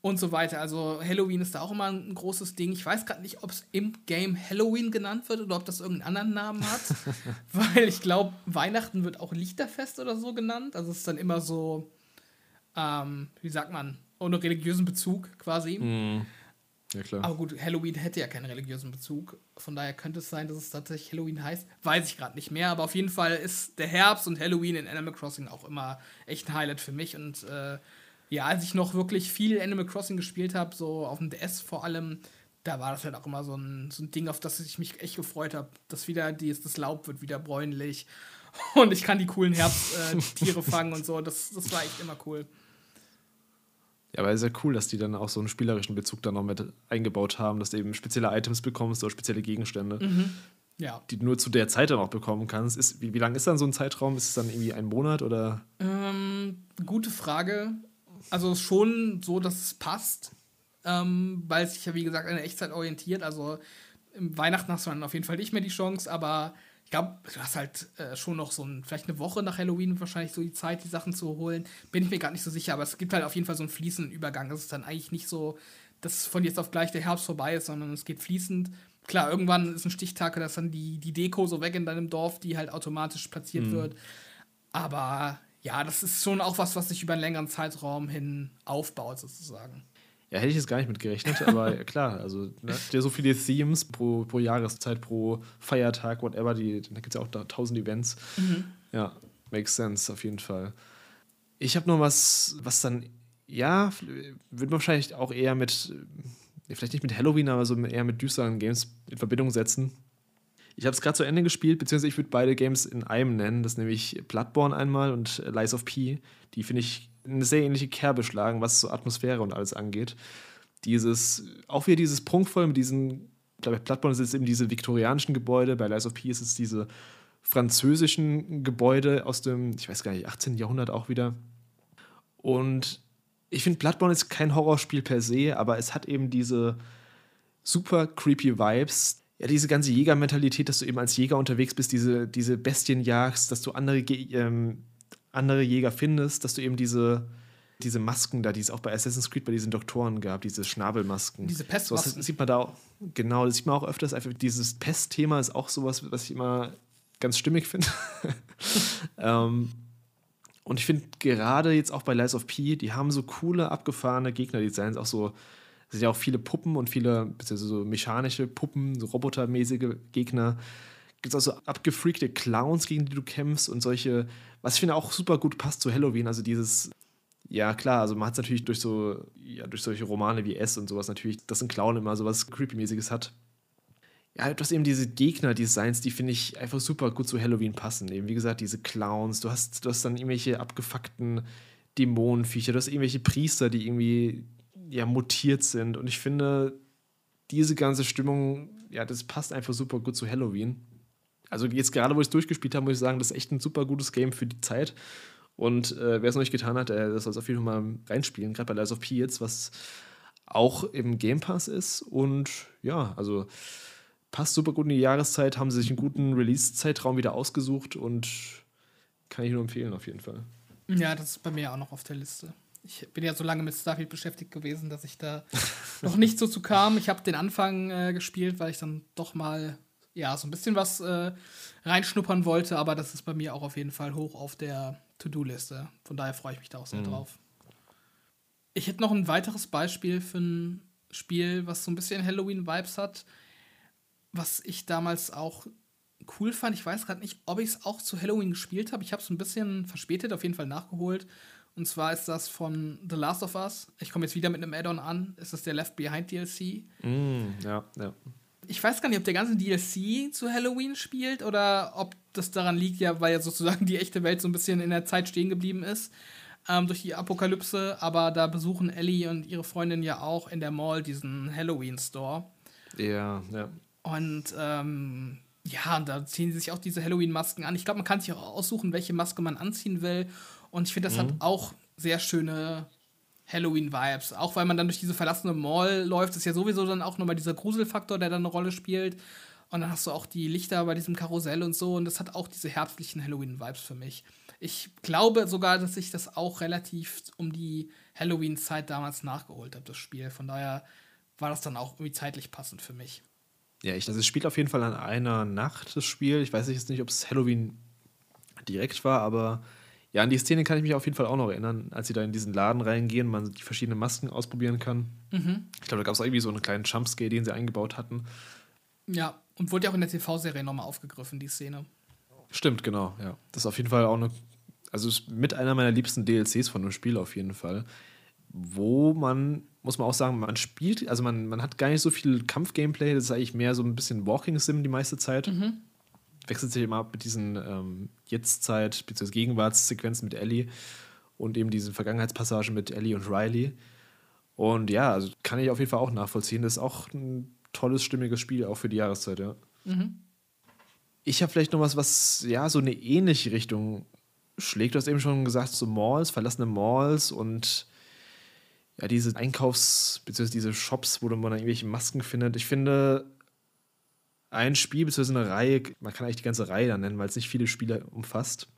und so weiter. Also Halloween ist da auch immer ein großes Ding. Ich weiß gerade nicht, ob es im Game Halloween genannt wird oder ob das irgendeinen anderen Namen hat. weil ich glaube, Weihnachten wird auch Lichterfest oder so genannt. Also es ist dann immer so, ähm, wie sagt man, ohne religiösen Bezug quasi. Mm. Ja, klar. Aber gut, Halloween hätte ja keinen religiösen Bezug. Von daher könnte es sein, dass es tatsächlich Halloween heißt. Weiß ich gerade nicht mehr. Aber auf jeden Fall ist der Herbst und Halloween in Animal Crossing auch immer echt ein Highlight für mich. Und äh, ja, als ich noch wirklich viel Animal Crossing gespielt habe, so auf dem DS vor allem, da war das halt auch immer so ein, so ein Ding, auf das ich mich echt gefreut habe. Dass wieder die, das Laub wird wieder bräunlich. Und ich kann die coolen Herbsttiere äh, fangen und so. Das, das war echt immer cool. Ja, aber ist ja cool, dass die dann auch so einen spielerischen Bezug dann noch mit eingebaut haben, dass du eben spezielle Items bekommst oder spezielle Gegenstände, mhm. ja. die du nur zu der Zeit dann auch bekommen kannst. Ist, wie, wie lang ist dann so ein Zeitraum? Ist es dann irgendwie ein Monat oder? Ähm, gute Frage. Also schon so, dass es passt, ähm, weil es sich ja wie gesagt an der Echtzeit orientiert. Also im Weihnachten hast du dann auf jeden Fall nicht mehr die Chance, aber glaube, du hast halt äh, schon noch so ein, vielleicht eine Woche nach Halloween wahrscheinlich so die Zeit, die Sachen zu holen. Bin ich mir gar nicht so sicher, aber es gibt halt auf jeden Fall so einen fließenden Übergang. Es ist dann eigentlich nicht so, dass von jetzt auf gleich der Herbst vorbei ist, sondern es geht fließend. Klar, irgendwann ist ein Stichtag, dass dann die, die Deko so weg in deinem Dorf, die halt automatisch platziert mhm. wird. Aber ja, das ist schon auch was, was sich über einen längeren Zeitraum hin aufbaut, sozusagen. Ja, hätte ich jetzt gar nicht mit gerechnet, aber klar, also ne, ja so viele Themes pro, pro Jahreszeit, pro Feiertag, whatever, die, da gibt es ja auch da tausend Events. Mhm. Ja, makes sense auf jeden Fall. Ich habe noch was, was dann, ja, wird man wahrscheinlich auch eher mit, vielleicht nicht mit Halloween, aber so eher mit düsteren Games in Verbindung setzen. Ich habe es gerade zu Ende gespielt, beziehungsweise ich würde beide Games in einem nennen. Das nämlich Bloodborne einmal und Lies of P. Die finde ich eine sehr ähnliche Kerbe schlagen, was so Atmosphäre und alles angeht. dieses, auch wieder dieses prunkvoll mit diesen, bei Bloodborne sind es eben diese viktorianischen Gebäude, bei Lies of P ist es diese französischen Gebäude aus dem, ich weiß gar nicht, 18. Jahrhundert auch wieder. Und ich finde, Bloodborne ist kein Horrorspiel per se, aber es hat eben diese super creepy Vibes. Ja, diese ganze Jägermentalität, dass du eben als Jäger unterwegs bist, diese, diese Bestien jagst, dass du andere, ähm, andere Jäger findest, dass du eben diese, diese Masken da, die es auch bei Assassin's Creed bei diesen Doktoren gab, diese Schnabelmasken. Diese Pestmasken. So, sieht man da auch, genau, das sieht man auch öfters. Einfach dieses Pestthema ist auch sowas, was ich immer ganz stimmig finde. ähm, und ich finde gerade jetzt auch bei Lies of P, die haben so coole, abgefahrene Gegnerdesigns, auch so, es sind ja auch viele Puppen und viele, beziehungsweise so mechanische Puppen, so robotermäßige Gegner. Gibt es auch so abgefreakte Clowns, gegen die du kämpfst und solche, was ich finde auch super gut passt zu Halloween, also dieses ja, klar, also man hat es natürlich durch so, ja, durch solche Romane wie S und sowas natürlich, dass ein Clown immer sowas Creepy-mäßiges hat. Ja, du hast eben diese Gegner-Designs, die finde ich einfach super gut zu Halloween passen. Eben, wie gesagt, diese Clowns, du hast, du hast dann irgendwelche abgefuckten Dämonenviecher, du hast irgendwelche Priester, die irgendwie ja, mutiert sind. Und ich finde, diese ganze Stimmung, ja, das passt einfach super gut zu Halloween. Also jetzt gerade, wo ich es durchgespielt habe, muss ich sagen, das ist echt ein super gutes Game für die Zeit. Und äh, wer es noch nicht getan hat, der soll es auf jeden Fall mal reinspielen, gerade bei Lies of P jetzt, was auch im Game Pass ist. Und ja, also passt super gut in die Jahreszeit, haben sie sich einen guten Release-Zeitraum wieder ausgesucht und kann ich nur empfehlen auf jeden Fall. Ja, das ist bei mir auch noch auf der Liste. Ich bin ja so lange mit Starfield beschäftigt gewesen, dass ich da noch nicht so zu kam. Ich habe den Anfang äh, gespielt, weil ich dann doch mal ja so ein bisschen was äh, reinschnuppern wollte, aber das ist bei mir auch auf jeden Fall hoch auf der To-Do-Liste. Von daher freue ich mich da auch sehr mhm. drauf. Ich hätte noch ein weiteres Beispiel für ein Spiel, was so ein bisschen Halloween-Vibes hat, was ich damals auch cool fand. Ich weiß gerade nicht, ob ich es auch zu Halloween gespielt habe. Ich habe es ein bisschen verspätet, auf jeden Fall nachgeholt. Und zwar ist das von The Last of Us. Ich komme jetzt wieder mit einem Add-on an. Es ist der Left Behind DLC. Mm, ja, ja ich weiß gar nicht, ob der ganze DLC zu Halloween spielt oder ob das daran liegt, ja, weil ja sozusagen die echte Welt so ein bisschen in der Zeit stehen geblieben ist ähm, durch die Apokalypse. Aber da besuchen Ellie und ihre Freundin ja auch in der Mall diesen Halloween-Store. Ja, ja. Und ähm, ja, da ziehen sie sich auch diese Halloween-Masken an. Ich glaube, man kann sich auch aussuchen, welche Maske man anziehen will. Und ich finde, das mhm. hat auch sehr schöne Halloween-Vibes. Auch weil man dann durch diese verlassene Mall läuft, ist ja sowieso dann auch nochmal dieser Gruselfaktor, der dann eine Rolle spielt. Und dann hast du auch die Lichter bei diesem Karussell und so. Und das hat auch diese herbstlichen Halloween-Vibes für mich. Ich glaube sogar, dass ich das auch relativ um die Halloween-Zeit damals nachgeholt habe, das Spiel. Von daher war das dann auch irgendwie zeitlich passend für mich. Ja, ich, also es spielt auf jeden Fall an einer Nacht, das Spiel. Ich weiß jetzt nicht, ob es Halloween direkt war, aber ja, an die Szene kann ich mich auf jeden Fall auch noch erinnern, als sie da in diesen Laden reingehen, man die verschiedenen Masken ausprobieren kann. Mhm. Ich glaube, da gab es irgendwie so einen kleinen Jumpscare, den sie eingebaut hatten. Ja, und wurde ja auch in der TV-Serie nochmal aufgegriffen, die Szene. Stimmt, genau, ja. Das ist auf jeden Fall auch eine, also ist mit einer meiner liebsten DLCs von dem Spiel auf jeden Fall. Wo man, muss man auch sagen, man spielt, also man, man hat gar nicht so viel Kampf-Gameplay, das ist eigentlich mehr so ein bisschen Walking-Sim die meiste Zeit. Mhm wechselt sich immer ab mit diesen ähm, Jetztzeit- bzw. Gegenwartssequenzen mit Ellie und eben diesen Vergangenheitspassagen mit Ellie und Riley. Und ja, also kann ich auf jeden Fall auch nachvollziehen. Das ist auch ein tolles, stimmiges Spiel, auch für die Jahreszeit, ja. Mhm. Ich habe vielleicht noch was, was ja so eine ähnliche Richtung schlägt. Du hast eben schon gesagt, so Malls, verlassene Malls und ja, diese Einkaufs- bzw. diese Shops, wo man dann irgendwelche Masken findet. Ich finde, ein Spiel bzw. eine Reihe, man kann eigentlich die ganze Reihe dann nennen, weil es nicht viele Spiele umfasst.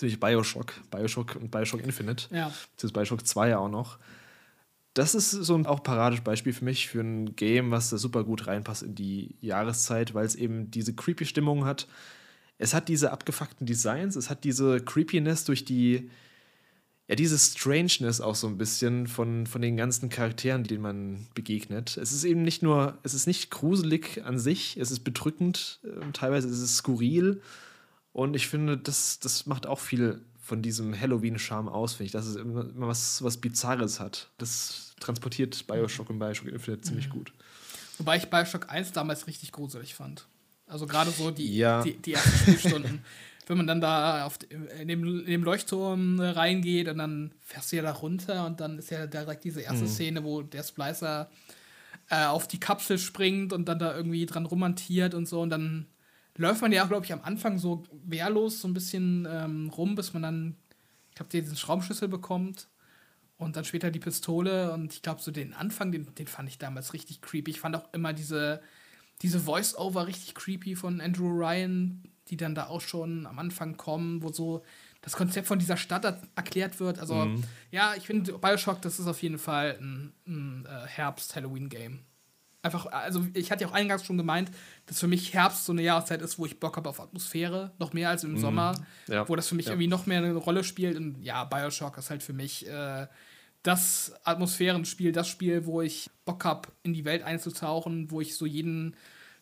Nämlich Bioshock, Bioshock und Bioshock Infinite. Ja. Ist Bioshock 2 ja auch noch. Das ist so ein auch Paradebeispiel für mich für ein Game, was da super gut reinpasst in die Jahreszeit, weil es eben diese creepy Stimmung hat. Es hat diese abgefuckten Designs, es hat diese Creepiness durch die ja, diese Strangeness auch so ein bisschen von, von den ganzen Charakteren, denen man begegnet. Es ist eben nicht nur, es ist nicht gruselig an sich, es ist bedrückend, äh, teilweise ist es skurril. Und ich finde, das, das macht auch viel von diesem Halloween-Charme aus, finde ich, dass es immer, immer was, was Bizarres hat. Das transportiert Bioshock und Bioshock Infinite mhm. ziemlich gut. Wobei ich Bioshock 1 damals richtig gruselig fand. Also gerade so die, ja. die, die ersten Spielstunden. wenn man dann da auf, in, dem, in dem Leuchtturm reingeht und dann fährst du ja da runter und dann ist ja direkt diese erste mhm. Szene, wo der Splicer äh, auf die Kapsel springt und dann da irgendwie dran romantiert und so und dann läuft man ja auch, glaube ich, am Anfang so wehrlos so ein bisschen ähm, rum, bis man dann, ich glaube, diesen Schraubenschlüssel bekommt und dann später die Pistole und ich glaube, so den Anfang, den, den fand ich damals richtig creepy. Ich fand auch immer diese, diese Voice-Over richtig creepy von Andrew Ryan, die dann da auch schon am Anfang kommen, wo so das Konzept von dieser Stadt erklärt wird. Also, mhm. ja, ich finde, Bioshock, das ist auf jeden Fall ein, ein äh, Herbst-Halloween-Game. Einfach, also ich hatte ja auch eingangs schon gemeint, dass für mich Herbst so eine Jahreszeit ist, wo ich Bock habe auf Atmosphäre, noch mehr als im mhm. Sommer, ja. wo das für mich ja. irgendwie noch mehr eine Rolle spielt. Und ja, Bioshock ist halt für mich äh, das Atmosphärenspiel, das Spiel, wo ich Bock habe, in die Welt einzutauchen, wo ich so jeden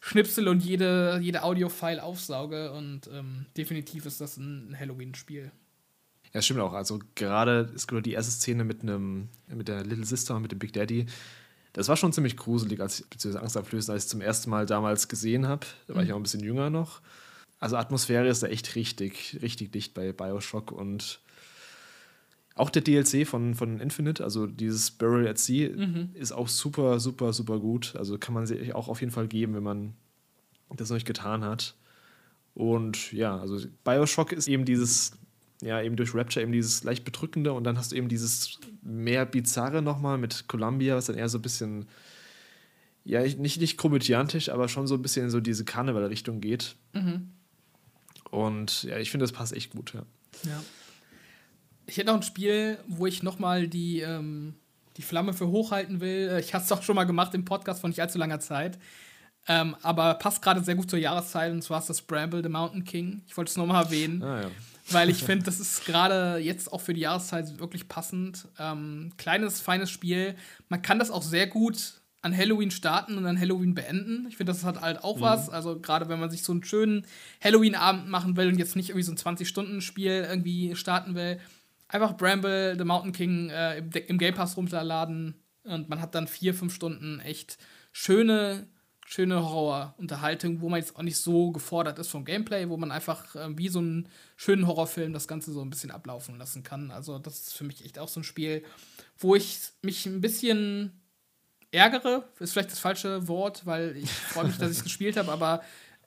Schnipsel und jede, jede Audio-File aufsauge. Und ähm, definitiv ist das ein Halloween-Spiel. Ja, stimmt auch. Also gerade ist gerade die erste Szene mit einem, mit der Little Sister und mit dem Big Daddy. Das war schon ziemlich gruselig, als ich, beziehungsweise angsteinflößend, als ich es zum ersten Mal damals gesehen habe. Da war mhm. ich auch ein bisschen jünger noch. Also Atmosphäre ist da echt richtig, richtig dicht bei Bioshock und auch der DLC von, von Infinite, also dieses Burial at Sea, mhm. ist auch super, super, super gut. Also kann man sich auch auf jeden Fall geben, wenn man das noch nicht getan hat. Und ja, also Bioshock ist eben dieses, ja, eben durch Rapture eben dieses leicht bedrückende und dann hast du eben dieses mehr bizarre nochmal mit Columbia, was dann eher so ein bisschen, ja, nicht, nicht komödiantisch, aber schon so ein bisschen in so diese Karneval-Richtung geht. Mhm. Und ja, ich finde, das passt echt gut, ja. Ja. Ich hätte noch ein Spiel, wo ich nochmal die, ähm, die Flamme für hochhalten will. Äh, ich hatte es auch schon mal gemacht im Podcast von nicht allzu langer Zeit. Ähm, aber passt gerade sehr gut zur Jahreszeit und zwar ist das Bramble the Mountain King. Ich wollte es nochmal erwähnen, ah, ja. weil ich finde, das ist gerade jetzt auch für die Jahreszeit wirklich passend. Ähm, kleines, feines Spiel. Man kann das auch sehr gut an Halloween starten und an Halloween beenden. Ich finde, das hat halt auch mhm. was. Also gerade wenn man sich so einen schönen Halloween-Abend machen will und jetzt nicht irgendwie so ein 20-Stunden-Spiel irgendwie starten will, einfach Bramble, The Mountain King äh, im, im, Game Pass runterladen und man hat dann vier, fünf Stunden echt schöne, schöne Horror-Unterhaltung, wo man jetzt auch nicht so gefordert ist vom Gameplay, wo man einfach äh, wie so einen schönen Horrorfilm das Ganze so ein bisschen ablaufen lassen kann. Also das ist für mich echt auch so ein Spiel, wo ich mich ein bisschen ärgere, ist vielleicht das falsche Wort, weil ich freue mich, dass ich es gespielt habe, aber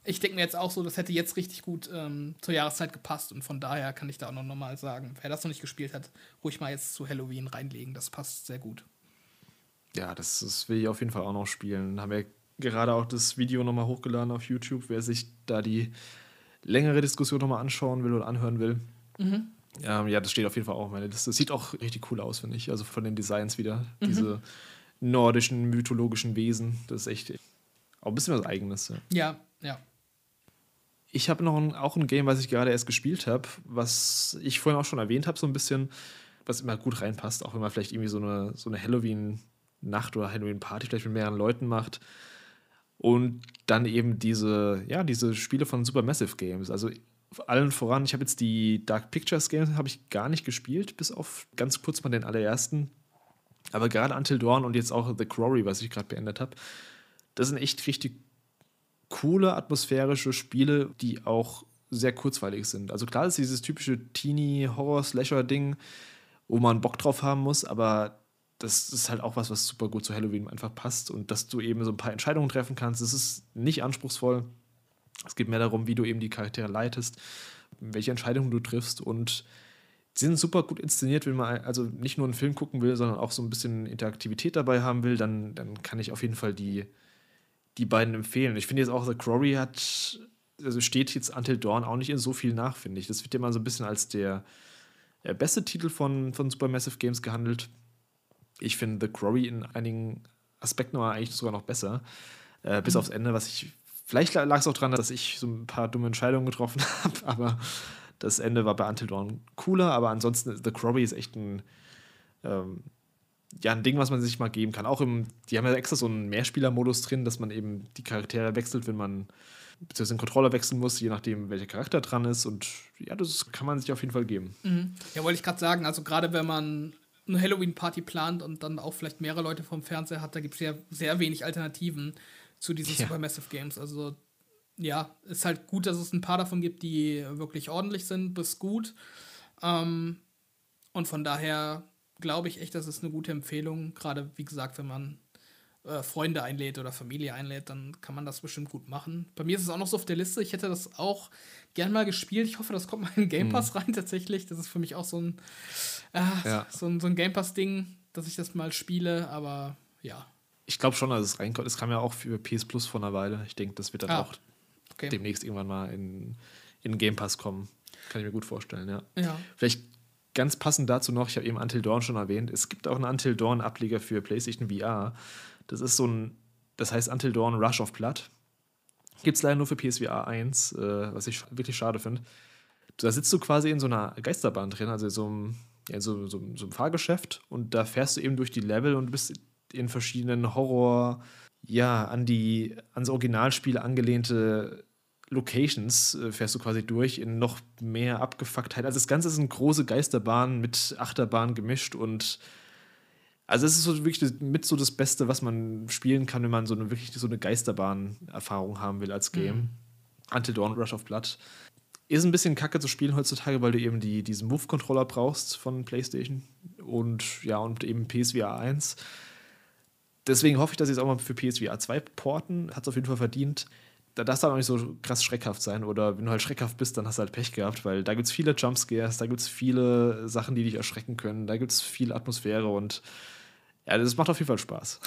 ich denke mir jetzt auch so, das hätte jetzt richtig gut ähm, zur Jahreszeit gepasst und von daher kann ich da auch noch mal sagen, wer das noch nicht gespielt hat, ruhig mal jetzt zu Halloween reinlegen, das passt sehr gut. Ja, das, das will ich auf jeden Fall auch noch spielen. Haben wir gerade auch das Video noch mal hochgeladen auf YouTube, wer sich da die längere Diskussion noch mal anschauen will oder anhören will. Mhm. Ähm, ja, das steht auf jeden Fall auch meine Liste. Das sieht auch richtig cool aus, finde ich. Also von den Designs wieder. Mhm. Diese nordischen, mythologischen Wesen. Das ist echt auch ein bisschen was Eigenes. Ja, ja. ja. Ich habe noch ein, auch ein Game, was ich gerade erst gespielt habe, was ich vorhin auch schon erwähnt habe, so ein bisschen, was immer gut reinpasst, auch wenn man vielleicht irgendwie so eine, so eine Halloween-Nacht oder Halloween-Party vielleicht mit mehreren Leuten macht. Und dann eben diese, ja, diese Spiele von Supermassive Games. Also allen voran, ich habe jetzt die Dark Pictures Games habe ich gar nicht gespielt, bis auf ganz kurz mal den allerersten. Aber gerade Until Dawn und jetzt auch The Quarry, was ich gerade beendet habe, das sind echt richtig coole atmosphärische Spiele, die auch sehr kurzweilig sind. Also klar ist dieses typische Teenie-Horror-Slasher-Ding, wo man Bock drauf haben muss, aber das ist halt auch was, was super gut zu Halloween einfach passt und dass du eben so ein paar Entscheidungen treffen kannst. Das ist nicht anspruchsvoll. Es geht mehr darum, wie du eben die Charaktere leitest, welche Entscheidungen du triffst und sie sind super gut inszeniert, wenn man also nicht nur einen Film gucken will, sondern auch so ein bisschen Interaktivität dabei haben will, dann, dann kann ich auf jeden Fall die, die beiden empfehlen. Ich finde jetzt auch, The Quarry hat, also steht jetzt Until Dawn auch nicht in so viel nach, finde ich. Das wird ja mal so ein bisschen als der, der beste Titel von, von Supermassive Games gehandelt. Ich finde The Quarry in einigen Aspekten aber eigentlich sogar noch besser. Äh, bis mhm. aufs Ende, was ich. Vielleicht lag es auch daran, dass ich so ein paar dumme Entscheidungen getroffen habe, aber das Ende war bei Until Dawn cooler, aber ansonsten, The Quarry ist echt ein. Ähm, ja, ein Ding, was man sich mal geben kann. Auch im, die haben ja extra so einen Mehrspieler-Modus drin, dass man eben die Charaktere wechselt, wenn man beziehungsweise den Controller wechseln muss, je nachdem, welcher Charakter dran ist. Und ja, das kann man sich auf jeden Fall geben. Mhm. Ja, wollte ich gerade sagen, also gerade wenn man eine Halloween-Party plant und dann auch vielleicht mehrere Leute vom Fernseher hat, da gibt es ja sehr wenig Alternativen zu diesen ja. Supermassive Games. Also ja, ist halt gut, dass es ein paar davon gibt, die wirklich ordentlich sind, bis gut. Ähm, und von daher glaube ich echt, das ist eine gute Empfehlung. Gerade wie gesagt, wenn man äh, Freunde einlädt oder Familie einlädt, dann kann man das bestimmt gut machen. Bei mir ist es auch noch so auf der Liste. Ich hätte das auch gern mal gespielt. Ich hoffe, das kommt mal in Game Pass mhm. rein tatsächlich. Das ist für mich auch so ein, äh, ja. so ein, so ein Game Pass-Ding, dass ich das mal spiele. Aber ja. Ich glaube schon, dass es reinkommt. Es kam ja auch für PS Plus vor einer Weile. Ich denke, das wird dann ah, auch okay. demnächst irgendwann mal in, in Game Pass kommen. Kann ich mir gut vorstellen, ja. ja. Vielleicht ganz passend dazu noch, ich habe eben Until Dawn schon erwähnt, es gibt auch einen Until Dawn-Ableger für PlayStation VR. Das ist so ein, das heißt Until Dawn Rush of Blood. Gibt es leider nur für PSVR 1, äh, was ich wirklich schade finde. Da sitzt du quasi in so einer Geisterbahn drin, also so einem, ja, so, so, so einem Fahrgeschäft und da fährst du eben durch die Level und bist in verschiedenen Horror, ja, an die, ans Originalspiel angelehnte Locations äh, fährst du quasi durch in noch mehr Abgefucktheit. Also das Ganze ist eine große Geisterbahn mit Achterbahn gemischt und also es ist so wirklich mit so das Beste, was man spielen kann, wenn man so eine wirklich so eine Geisterbahn-Erfahrung haben will als Game. Mhm. Until Dawn Rush of Blood. Ist ein bisschen kacke zu spielen heutzutage, weil du eben die, diesen Move-Controller brauchst von PlayStation und ja, und eben PSVR 1. Deswegen hoffe ich, dass sie es auch mal für PSVR 2 porten. Hat es auf jeden Fall verdient da darfst du auch nicht so krass schreckhaft sein. Oder wenn du halt schreckhaft bist, dann hast du halt Pech gehabt, weil da gibt es viele Jumpscares, da gibt es viele Sachen, die dich erschrecken können, da gibt es viel Atmosphäre und ja, das macht auf jeden Fall Spaß.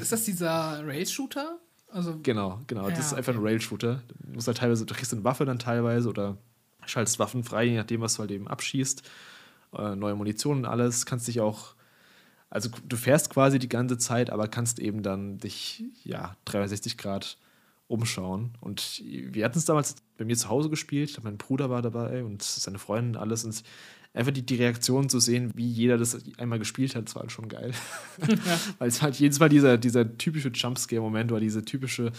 Ist das dieser Rail-Shooter? Also, genau, genau. Ja, das ist einfach ein Rail-Shooter. Du musst halt teilweise, du kriegst eine Waffe dann teilweise oder schaltest Waffen frei, je nachdem, was du halt eben abschießt. Äh, neue Munition und alles. Kannst dich auch also du fährst quasi die ganze Zeit, aber kannst eben dann dich ja 360 Grad umschauen. Und wir hatten es damals bei mir zu Hause gespielt, mein Bruder war dabei und seine Freundin und alles. Und einfach die, die Reaktion zu sehen, wie jeder das einmal gespielt hat, das war halt schon geil. Ja. Weil es halt jedes Mal dieser, dieser typische Jumpscare-Moment war, diese typische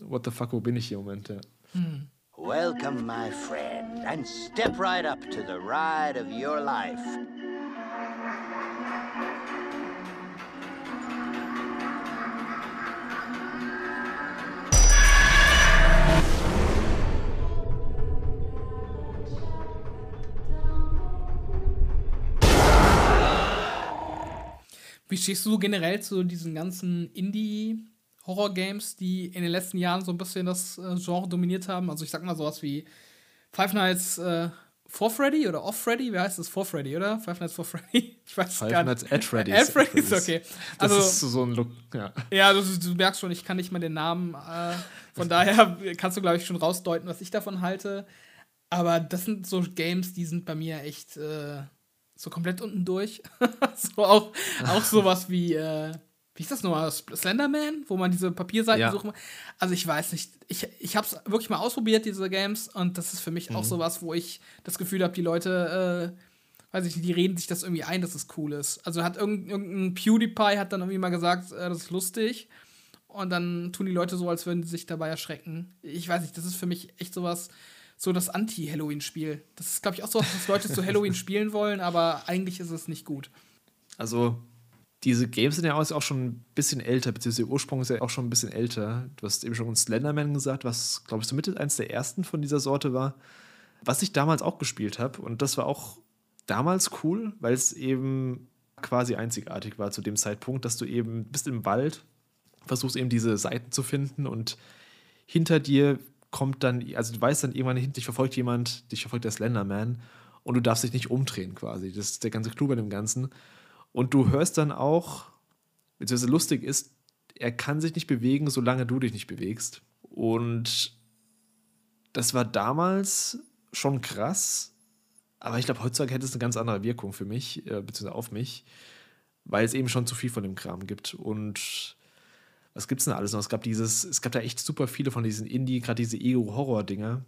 What the fuck, wo bin ich hier Moment, ja. Hm. Welcome, my friend, and step right up to the ride of your life. Wie stehst du generell zu diesen ganzen Indie-Horror-Games, die in den letzten Jahren so ein bisschen das äh, Genre dominiert haben? Also ich sag mal sowas wie Five Nights äh, for Freddy oder Off Freddy? Wie heißt das? For Freddy, oder? Five Nights for Freddy? Ich weiß Five gar nicht. Five Nights at Freddy's. At Freddy's, okay. Also, das ist so ein Look, ja. Ja, du, du merkst schon, ich kann nicht mal den Namen. Äh, von daher kannst du, glaube ich, schon rausdeuten, was ich davon halte. Aber das sind so Games, die sind bei mir echt äh, so komplett unten durch. so auch, auch sowas wie, äh, wie ist das nochmal? Slenderman, wo man diese Papierseiten ja. suchen Also ich weiß nicht. Ich, ich habe es wirklich mal ausprobiert, diese Games, und das ist für mich mhm. auch sowas, wo ich das Gefühl habe, die Leute, äh, weiß ich nicht, die reden sich das irgendwie ein, dass es cool ist. Also hat irgendein, irgendein PewDiePie hat dann irgendwie mal gesagt, äh, das ist lustig. Und dann tun die Leute so, als würden sie sich dabei erschrecken. Ich weiß nicht, das ist für mich echt sowas, so das Anti-Halloween-Spiel. Das ist, glaube ich, auch so, dass Leute zu Halloween spielen wollen, aber eigentlich ist es nicht gut. Also, diese Games sind ja auch schon ein bisschen älter, beziehungsweise der Ursprung ist ja auch schon ein bisschen älter. Du hast eben schon Slenderman gesagt, was, glaube ich, so mit eins der ersten von dieser Sorte war. Was ich damals auch gespielt habe, und das war auch damals cool, weil es eben quasi einzigartig war zu dem Zeitpunkt, dass du eben bist im Wald, versuchst eben diese Seiten zu finden und hinter dir kommt dann, also du weißt dann irgendwann hinten, dich verfolgt jemand, dich verfolgt der Slenderman und du darfst dich nicht umdrehen quasi. Das ist der ganze Clou bei dem Ganzen. Und du hörst dann auch, beziehungsweise lustig ist, er kann sich nicht bewegen, solange du dich nicht bewegst. Und das war damals schon krass, aber ich glaube, heutzutage hätte es eine ganz andere Wirkung für mich, äh, beziehungsweise auf mich, weil es eben schon zu viel von dem Kram gibt. Und was gibt's denn alles noch? Es gab dieses, es gab da echt super viele von diesen Indie, gerade diese Ego-Horror-Dinger.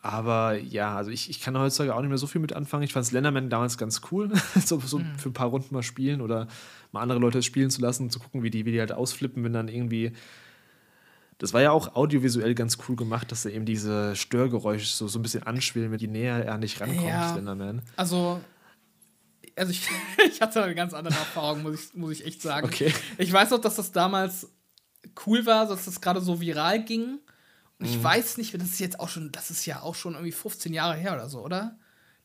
Aber ja, also ich, ich kann heutzutage auch nicht mehr so viel mit anfangen. Ich fand Slenderman damals ganz cool, so, so mhm. für ein paar Runden mal spielen oder mal andere Leute spielen zu lassen, zu gucken, wie die, wie die halt ausflippen, wenn dann irgendwie. Das war ja auch audiovisuell ganz cool gemacht, dass er eben diese Störgeräusche so, so ein bisschen anschwillen, je näher er nicht rankommt, ja, Slenderman. Also also ich, ich hatte eine ganz andere Erfahrung, muss ich, muss ich echt sagen. Okay. Ich weiß auch, dass das damals cool war, dass das gerade so viral ging. Ich mhm. weiß nicht, das ist jetzt auch schon, das ist ja auch schon irgendwie 15 Jahre her oder so, oder?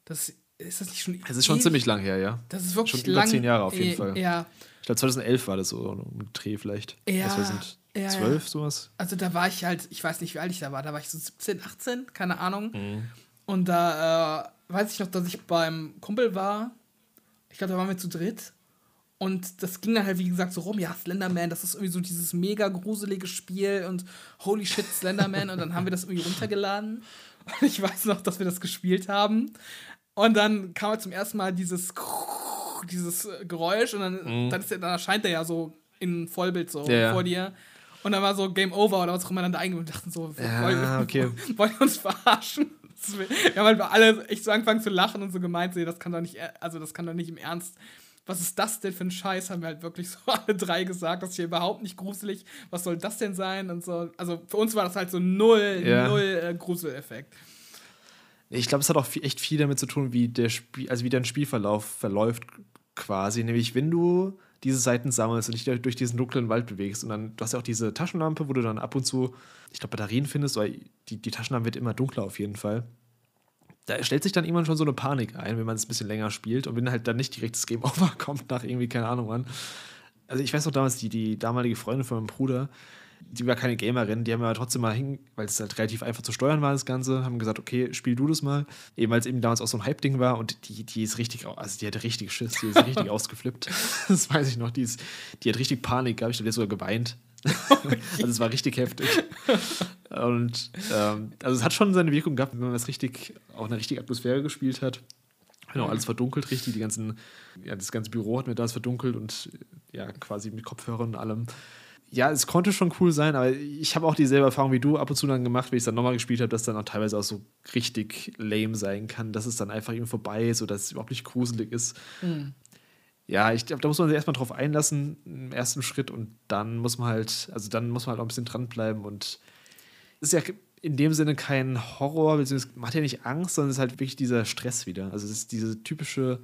Das ist das nicht schon. Es ist schon ziemlich lang her, ja. Das ist wirklich schon lang. Über zehn Jahre auf jeden äh, Fall. Ja. Ich glaube 2011 war das so ein Dreh vielleicht. Ja. wir sind ja, zwölf ja. sowas. Also da war ich halt, ich weiß nicht, wie alt ich da war. Da war ich so 17, 18, keine Ahnung. Mhm. Und da äh, weiß ich noch, dass ich beim Kumpel war. Ich glaube, da waren wir zu dritt. Und das ging dann halt, wie gesagt, so rum, ja, Slenderman, das ist irgendwie so dieses mega gruselige Spiel und holy shit, Slenderman. und dann haben wir das irgendwie runtergeladen. Und ich weiß noch, dass wir das gespielt haben. Und dann kam halt zum ersten Mal dieses, dieses Geräusch und dann, mhm. dann, ist, dann erscheint er ja so in Vollbild so ja, vor dir. Und dann war so Game Over oder was auch immer dann da eingebaut und dachten so, ja, wollen, okay. wollen wir uns verarschen? Wir haben halt alle echt so angefangen zu lachen und so gemeint, nee, das kann doch nicht, also das kann doch nicht im Ernst. Was ist das denn für ein Scheiß? Haben wir halt wirklich so alle drei gesagt, das ist hier überhaupt nicht gruselig. Was soll das denn sein? Und so. Also für uns war das halt so null, ja. null äh, Gruseleffekt. Ich glaube, es hat auch echt viel damit zu tun, wie der Spiel, also wie dein Spielverlauf verläuft, quasi. Nämlich, wenn du diese Seiten sammelst und dich durch diesen dunklen Wald bewegst. Und dann, du hast ja auch diese Taschenlampe, wo du dann ab und zu, ich glaube, Batterien findest, weil die, die Taschenlampe wird immer dunkler auf jeden Fall. Da stellt sich dann irgendwann schon so eine Panik ein, wenn man es ein bisschen länger spielt und wenn halt dann nicht direkt das Game Over kommt nach irgendwie, keine Ahnung wann. Also ich weiß noch damals, die, die damalige Freundin von meinem Bruder, die war keine Gamerin, die haben aber trotzdem mal hin, weil es halt relativ einfach zu steuern war, das Ganze, haben gesagt, okay, spiel du das mal. Eben weil es eben damals auch so ein Hype-Ding war und die, die ist richtig, also die hatte richtig Schiss, die ist richtig ausgeflippt. Das weiß ich noch, die, ist, die hat richtig Panik gehabt, ich glaube, die hat sogar geweint. also es war richtig heftig. Und ähm, also es hat schon seine Wirkung gehabt, wenn man das richtig, auch eine richtige Atmosphäre gespielt hat. Genau, alles verdunkelt richtig, die ganzen, ja, das ganze Büro hat mir das verdunkelt und ja, quasi mit Kopfhörern und allem ja, es konnte schon cool sein, aber ich habe auch dieselbe Erfahrung wie du ab und zu dann gemacht, wenn ich es dann nochmal gespielt habe, dass dann auch teilweise auch so richtig lame sein kann, dass es dann einfach eben vorbei ist oder dass es überhaupt nicht gruselig ist. Mhm. Ja, ich glaube, da muss man sich erstmal drauf einlassen im ersten Schritt und dann muss man halt, also dann muss man halt auch ein bisschen dranbleiben und es ist ja in dem Sinne kein Horror, beziehungsweise macht ja nicht Angst, sondern es ist halt wirklich dieser Stress wieder. Also es ist diese typische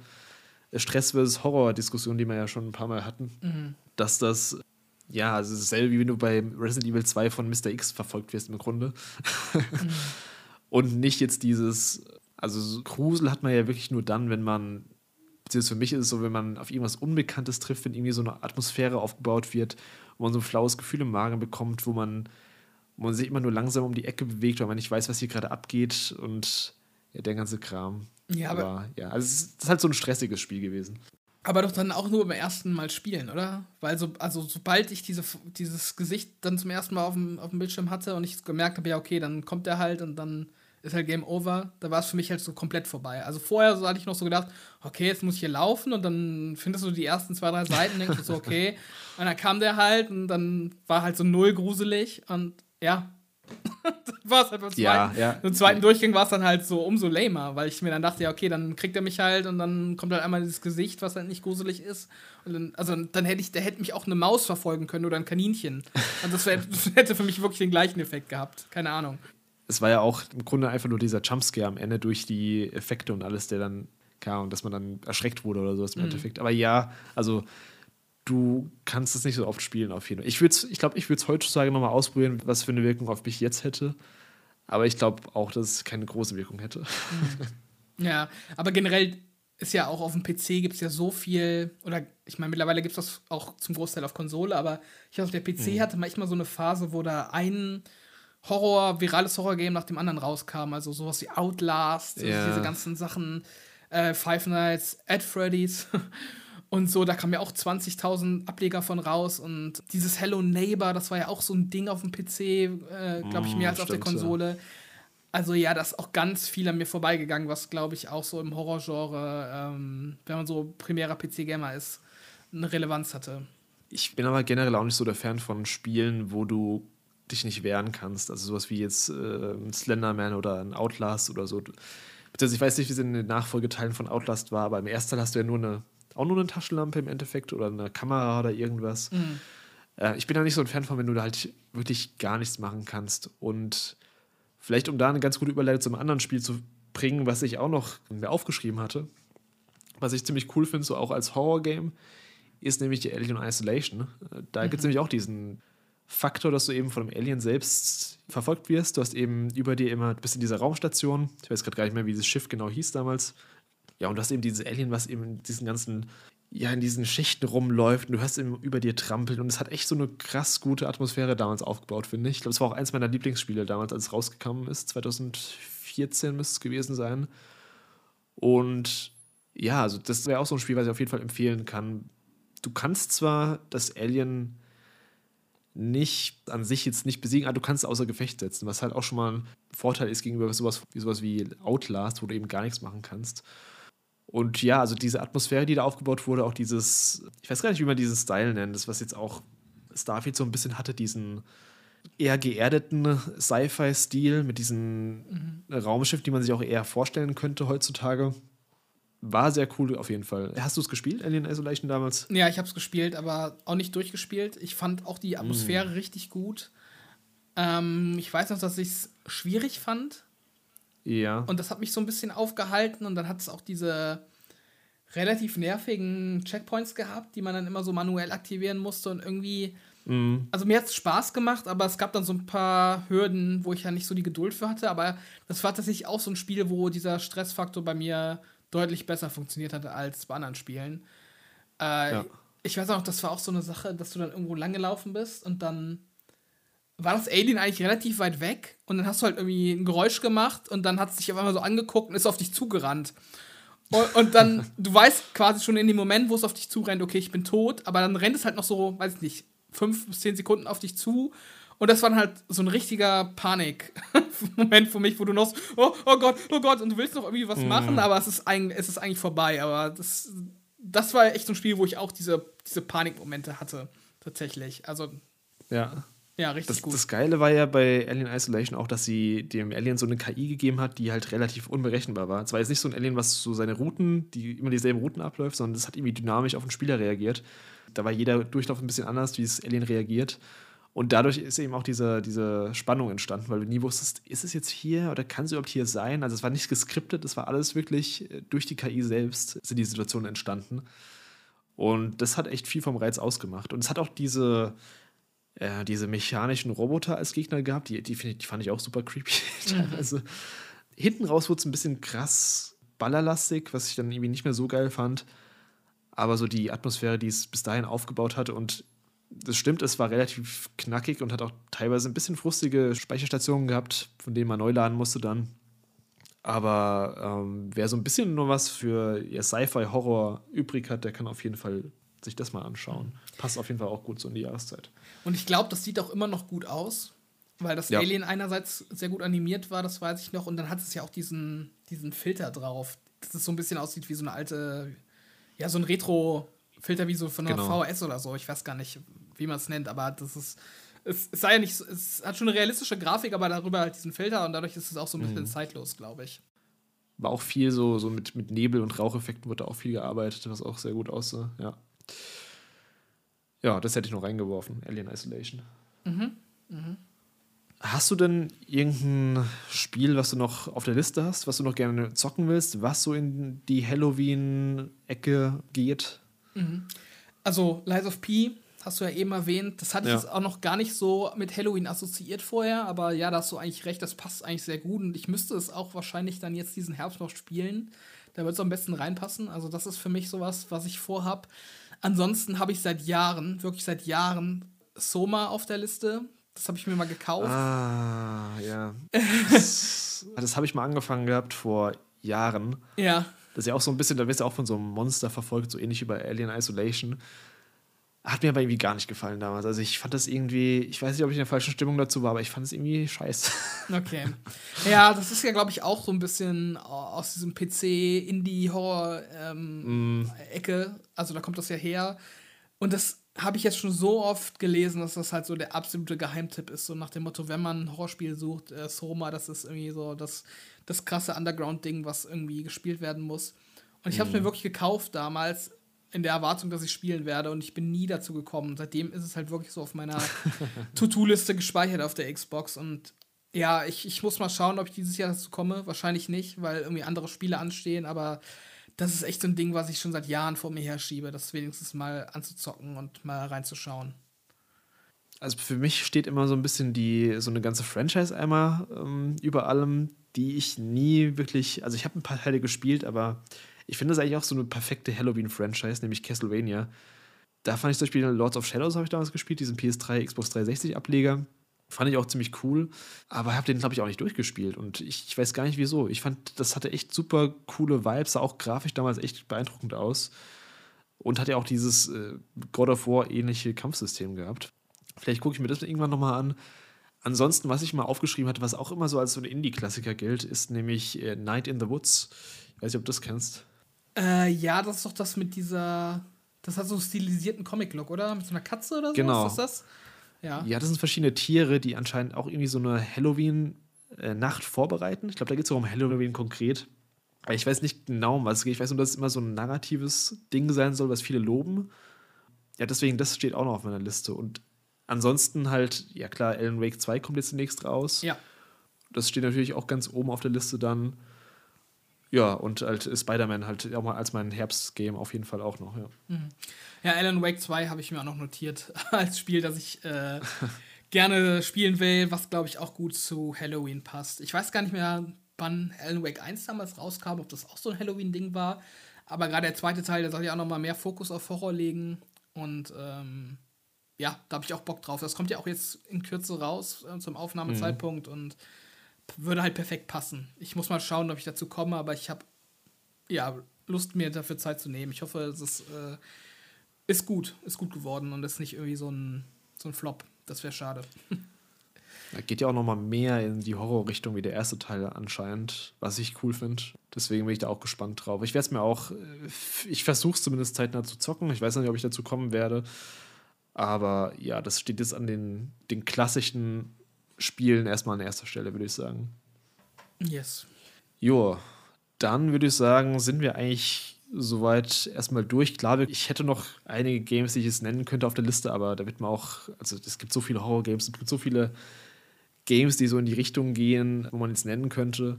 Stress versus Horror-Diskussion, die wir ja schon ein paar Mal hatten, mhm. dass das ja, also dasselbe wie wenn du bei Resident Evil 2 von Mr. X verfolgt wirst im Grunde. Mhm. Und nicht jetzt dieses, also Grusel hat man ja wirklich nur dann, wenn man, beziehungsweise für mich ist es so, wenn man auf irgendwas Unbekanntes trifft, wenn irgendwie so eine Atmosphäre aufgebaut wird, wo man so ein flaues Gefühl im Magen bekommt, wo man, wo man sich immer nur langsam um die Ecke bewegt, weil man nicht weiß, was hier gerade abgeht und ja, der ganze Kram. Ja, aber, aber ja, also es ist halt so ein stressiges Spiel gewesen. Aber doch dann auch nur beim ersten Mal spielen, oder? Weil so, also sobald ich diese, dieses Gesicht dann zum ersten Mal auf dem, auf dem Bildschirm hatte und ich gemerkt habe, ja, okay, dann kommt der halt und dann ist halt Game Over, da war es für mich halt so komplett vorbei. Also vorher so hatte ich noch so gedacht, okay, jetzt muss ich hier laufen und dann findest du die ersten zwei, drei Seiten, denkst du so, okay. Und dann kam der halt und dann war halt so null gruselig und ja, war es halt beim zweiten, ja, ja. Im zweiten Durchgang war es dann halt so umso lamer, weil ich mir dann dachte, ja, okay, dann kriegt er mich halt und dann kommt halt einmal dieses Gesicht, was halt nicht gruselig ist. Und dann, also dann hätte ich, der hätte mich auch eine Maus verfolgen können oder ein Kaninchen. Also das, wär, das hätte für mich wirklich den gleichen Effekt gehabt. Keine Ahnung. Es war ja auch im Grunde einfach nur dieser Jumpscare am Ende durch die Effekte und alles, der dann kam, dass man dann erschreckt wurde oder sowas im mhm. Endeffekt. Aber ja, also du kannst es nicht so oft spielen auf jeden Fall. Ich, ich glaube, ich würde es heutzutage nochmal ausprobieren, was für eine Wirkung auf mich jetzt hätte. Aber ich glaube auch, dass es keine große Wirkung hätte. Ja, aber generell ist ja auch auf dem PC gibt es ja so viel, oder ich meine, mittlerweile gibt es das auch zum Großteil auf Konsole, aber ich auf der PC mhm. hatte manchmal so eine Phase, wo da ein Horror, virales Horror-Game nach dem anderen rauskam. Also sowas wie Outlast, ja. diese ganzen Sachen, äh, Five Nights at Freddy's. Und so, da kamen ja auch 20.000 Ableger von raus. Und dieses Hello Neighbor, das war ja auch so ein Ding auf dem PC, äh, glaube ich, mehr als stimmt, auf der Konsole. Ja. Also ja, da ist auch ganz viel an mir vorbeigegangen, was, glaube ich, auch so im Horrorgenre, ähm, wenn man so primärer PC-Gamer ist, eine Relevanz hatte. Ich bin aber generell auch nicht so der Fan von Spielen, wo du dich nicht wehren kannst. Also sowas wie jetzt äh, ein Slenderman oder ein Outlast oder so. Beziehungsweise ich weiß nicht, wie es in den Nachfolgeteilen von Outlast war, aber im ersten Teil hast du ja nur eine auch nur eine Taschenlampe im Endeffekt oder eine Kamera oder irgendwas. Mhm. Äh, ich bin da nicht so ein Fan von, wenn du da halt wirklich gar nichts machen kannst. Und vielleicht, um da eine ganz gute Überleitung zum anderen Spiel zu bringen, was ich auch noch aufgeschrieben hatte, was ich ziemlich cool finde, so auch als Horror-Game, ist nämlich die Alien Isolation. Da mhm. gibt es nämlich auch diesen Faktor, dass du eben von einem Alien selbst verfolgt wirst. Du hast eben über dir immer, bist in dieser Raumstation. Ich weiß gerade gar nicht mehr, wie dieses Schiff genau hieß damals. Ja, und du hast eben dieses Alien, was eben in diesen ganzen, ja, in diesen Schichten rumläuft und du hörst eben über dir trampeln. Und es hat echt so eine krass gute Atmosphäre damals aufgebaut, finde ich. Ich glaube, es war auch eins meiner Lieblingsspiele damals, als es rausgekommen ist. 2014 müsste es gewesen sein. Und ja, also das wäre auch so ein Spiel, was ich auf jeden Fall empfehlen kann. Du kannst zwar das Alien nicht an sich jetzt nicht besiegen, aber du kannst es außer Gefecht setzen, was halt auch schon mal ein Vorteil ist gegenüber sowas wie, sowas wie Outlast, wo du eben gar nichts machen kannst. Und ja, also diese Atmosphäre, die da aufgebaut wurde, auch dieses, ich weiß gar nicht, wie man diesen Style nennt, das was jetzt auch Starfield so ein bisschen hatte, diesen eher geerdeten Sci-Fi-Stil mit diesem mhm. Raumschiff, die man sich auch eher vorstellen könnte heutzutage. War sehr cool auf jeden Fall. Hast du es gespielt, Alien Isolation damals? Ja, ich habe es gespielt, aber auch nicht durchgespielt. Ich fand auch die Atmosphäre mm. richtig gut. Ähm, ich weiß noch, dass ich es schwierig fand. Ja. Und das hat mich so ein bisschen aufgehalten und dann hat es auch diese relativ nervigen Checkpoints gehabt, die man dann immer so manuell aktivieren musste und irgendwie. Mm. Also mir hat es Spaß gemacht, aber es gab dann so ein paar Hürden, wo ich ja nicht so die Geduld für hatte. Aber das war tatsächlich auch so ein Spiel, wo dieser Stressfaktor bei mir deutlich besser funktioniert hatte als bei anderen Spielen. Äh, ja. Ich weiß auch, das war auch so eine Sache, dass du dann irgendwo lang gelaufen bist und dann war das Alien eigentlich relativ weit weg und dann hast du halt irgendwie ein Geräusch gemacht und dann hat es dich auf einmal so angeguckt und ist auf dich zugerannt. Und, und dann, du weißt quasi schon in dem Moment, wo es auf dich zurennt, okay, ich bin tot, aber dann rennt es halt noch so, weiß ich nicht, fünf bis zehn Sekunden auf dich zu und das war dann halt so ein richtiger Panik-Moment für mich, wo du noch so, oh, oh Gott, oh Gott, und du willst noch irgendwie was mhm. machen, aber es ist, eigentlich, es ist eigentlich vorbei. Aber das, das war echt so ein Spiel, wo ich auch diese, diese Panikmomente hatte, tatsächlich. Also. Ja. Ja, richtig das, gut. Das Geile war ja bei Alien Isolation auch, dass sie dem Alien so eine KI gegeben hat, die halt relativ unberechenbar war. Es war jetzt nicht so ein Alien, was so seine Routen, die immer dieselben Routen abläuft, sondern das hat irgendwie dynamisch auf den Spieler reagiert. Da war jeder Durchlauf ein bisschen anders, wie das Alien reagiert. Und dadurch ist eben auch diese, diese Spannung entstanden, weil du nie wusstest, ist es jetzt hier oder kann es überhaupt hier sein? Also es war nicht geskriptet, es war alles wirklich äh, durch die KI selbst sind die Situationen entstanden. Und das hat echt viel vom Reiz ausgemacht. Und es hat auch diese, äh, diese mechanischen Roboter als Gegner gehabt, die, die, ich, die fand ich auch super creepy. also, hinten raus wurde es ein bisschen krass ballerlastig, was ich dann irgendwie nicht mehr so geil fand. Aber so die Atmosphäre, die es bis dahin aufgebaut hatte und das stimmt, es war relativ knackig und hat auch teilweise ein bisschen frustige Speicherstationen gehabt, von denen man neu laden musste dann. Aber ähm, wer so ein bisschen nur was für ja, Sci-Fi-Horror übrig hat, der kann auf jeden Fall sich das mal anschauen. Passt auf jeden Fall auch gut so in die Jahreszeit. Und ich glaube, das sieht auch immer noch gut aus, weil das ja. Alien einerseits sehr gut animiert war, das weiß ich noch, und dann hat es ja auch diesen, diesen Filter drauf, dass es so ein bisschen aussieht wie so eine alte, ja, so ein Retro- Filter wie so von einer genau. VHS oder so. Ich weiß gar nicht, wie man es nennt, aber das ist. Es, es sei ja nicht, es hat schon eine realistische Grafik, aber darüber halt diesen Filter und dadurch ist es auch so ein bisschen mhm. zeitlos, glaube ich. War auch viel so, so mit, mit Nebel- und Raucheffekten wurde auch viel gearbeitet, was auch sehr gut aussah, ja. Ja, das hätte ich noch reingeworfen, Alien Isolation. Mhm. Mhm. Hast du denn irgendein Spiel, was du noch auf der Liste hast, was du noch gerne zocken willst, was so in die Halloween-Ecke geht? Mhm. Also, Lies of P hast du ja eben erwähnt. Das hatte ich ja. jetzt auch noch gar nicht so mit Halloween assoziiert vorher, aber ja, da hast du eigentlich recht, das passt eigentlich sehr gut und ich müsste es auch wahrscheinlich dann jetzt diesen Herbst noch spielen. Da wird es am besten reinpassen. Also, das ist für mich sowas, was ich vorhab. Ansonsten habe ich seit Jahren, wirklich seit Jahren, Soma auf der Liste. Das habe ich mir mal gekauft. Ah, ja. das, das habe ich mal angefangen gehabt vor Jahren. Ja. Das ist ja auch so ein bisschen, da wirst du auch von so einem Monster verfolgt, so ähnlich wie bei Alien Isolation. Hat mir aber irgendwie gar nicht gefallen damals. Also ich fand das irgendwie, ich weiß nicht, ob ich in der falschen Stimmung dazu war, aber ich fand es irgendwie scheiße. Okay. Ja, das ist ja, glaube ich, auch so ein bisschen aus diesem PC-Indie-Horror-Ecke. Ähm, mm. Also da kommt das ja her. Und das habe ich jetzt schon so oft gelesen, dass das halt so der absolute Geheimtipp ist. So nach dem Motto, wenn man ein Horrorspiel sucht, äh, Soma, das ist irgendwie so das das krasse Underground-Ding, was irgendwie gespielt werden muss. Und ich habe es mhm. mir wirklich gekauft damals, in der Erwartung, dass ich spielen werde. Und ich bin nie dazu gekommen. Seitdem ist es halt wirklich so auf meiner To-Do-Liste gespeichert auf der Xbox. Und ja, ich, ich muss mal schauen, ob ich dieses Jahr dazu komme. Wahrscheinlich nicht, weil irgendwie andere Spiele anstehen. Aber das ist echt so ein Ding, was ich schon seit Jahren vor mir herschiebe, das wenigstens mal anzuzocken und mal reinzuschauen. Also für mich steht immer so ein bisschen die, so eine ganze Franchise einmal ähm, über allem, die ich nie wirklich, also ich habe ein paar Teile gespielt, aber ich finde das eigentlich auch so eine perfekte Halloween-Franchise, nämlich Castlevania. Da fand ich zum Beispiel Lords of Shadows habe ich damals gespielt, diesen PS3, Xbox 360 Ableger. Fand ich auch ziemlich cool, aber habe den, glaube ich, auch nicht durchgespielt. Und ich, ich, weiß gar nicht wieso. Ich fand, das hatte echt super coole Vibes, sah auch grafisch damals echt beeindruckend aus. Und hat ja auch dieses äh, God of War ähnliche Kampfsystem gehabt. Vielleicht gucke ich mir das irgendwann nochmal an. Ansonsten, was ich mal aufgeschrieben hatte, was auch immer so als so ein Indie-Klassiker gilt, ist nämlich äh, Night in the Woods. Ich weiß nicht, ob du das kennst. Äh, ja, das ist doch das mit dieser. Das hat so einen stilisierten Comic-Look, oder? Mit so einer Katze oder so? Genau. Ist das das? Ja. Ja, das sind verschiedene Tiere, die anscheinend auch irgendwie so eine Halloween-Nacht vorbereiten. Ich glaube, da geht es auch um Halloween konkret. Aber ich weiß nicht genau, um was es geht. Ich weiß nur, dass es immer so ein narratives Ding sein soll, was viele loben. Ja, deswegen, das steht auch noch auf meiner Liste. Und ansonsten halt, ja klar, Alan Wake 2 kommt jetzt demnächst raus. Ja. Das steht natürlich auch ganz oben auf der Liste dann. Ja, und halt Spider-Man halt auch mal als mein Herbstgame auf jeden Fall auch noch, ja. Mhm. Ja, Alan Wake 2 habe ich mir auch noch notiert als Spiel, das ich äh, gerne spielen will, was glaube ich auch gut zu Halloween passt. Ich weiß gar nicht mehr, wann Alan Wake 1 damals rauskam, ob das auch so ein Halloween-Ding war. Aber gerade der zweite Teil, der soll ja auch noch mal mehr Fokus auf Horror legen. Und ähm, ja, da habe ich auch Bock drauf. Das kommt ja auch jetzt in Kürze raus äh, zum Aufnahmezeitpunkt mhm. und würde halt perfekt passen. Ich muss mal schauen, ob ich dazu komme, aber ich habe ja Lust, mir dafür Zeit zu nehmen. Ich hoffe, es ist, äh, ist gut, ist gut geworden und ist nicht irgendwie so ein, so ein Flop. Das wäre schade. Da geht ja auch noch mal mehr in die Horrorrichtung wie der erste Teil anscheinend, was ich cool finde. Deswegen bin ich da auch gespannt drauf. Ich werde es mir auch, äh, ich versuche es zumindest zeitnah zu zocken. Ich weiß nicht, ob ich dazu kommen werde. Aber ja, das steht jetzt an den, den klassischen Spielen erstmal an erster Stelle, würde ich sagen. Yes. Jo, dann würde ich sagen, sind wir eigentlich soweit erstmal durch. Klar, ich hätte noch einige Games, die ich jetzt nennen könnte auf der Liste, aber da wird man auch, also es gibt so viele Horror-Games, es gibt so viele Games, die so in die Richtung gehen, wo man jetzt nennen könnte.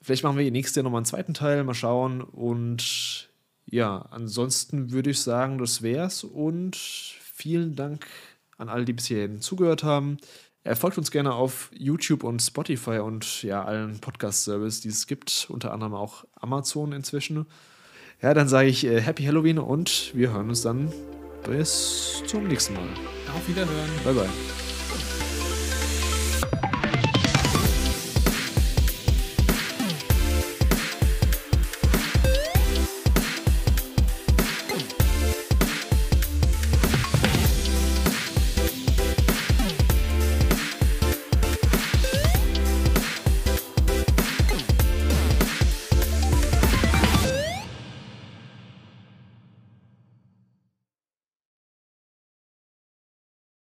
Vielleicht machen wir nächstes Jahr nochmal einen zweiten Teil, mal schauen. Und ja, ansonsten würde ich sagen, das wär's. Und vielen Dank an alle, die bis hierhin zugehört haben. Er folgt uns gerne auf YouTube und Spotify und ja, allen Podcast-Services, die es gibt, unter anderem auch Amazon inzwischen. Ja, dann sage ich äh, Happy Halloween und wir hören uns dann bis zum nächsten Mal. Auf Wiederhören. Bye, bye.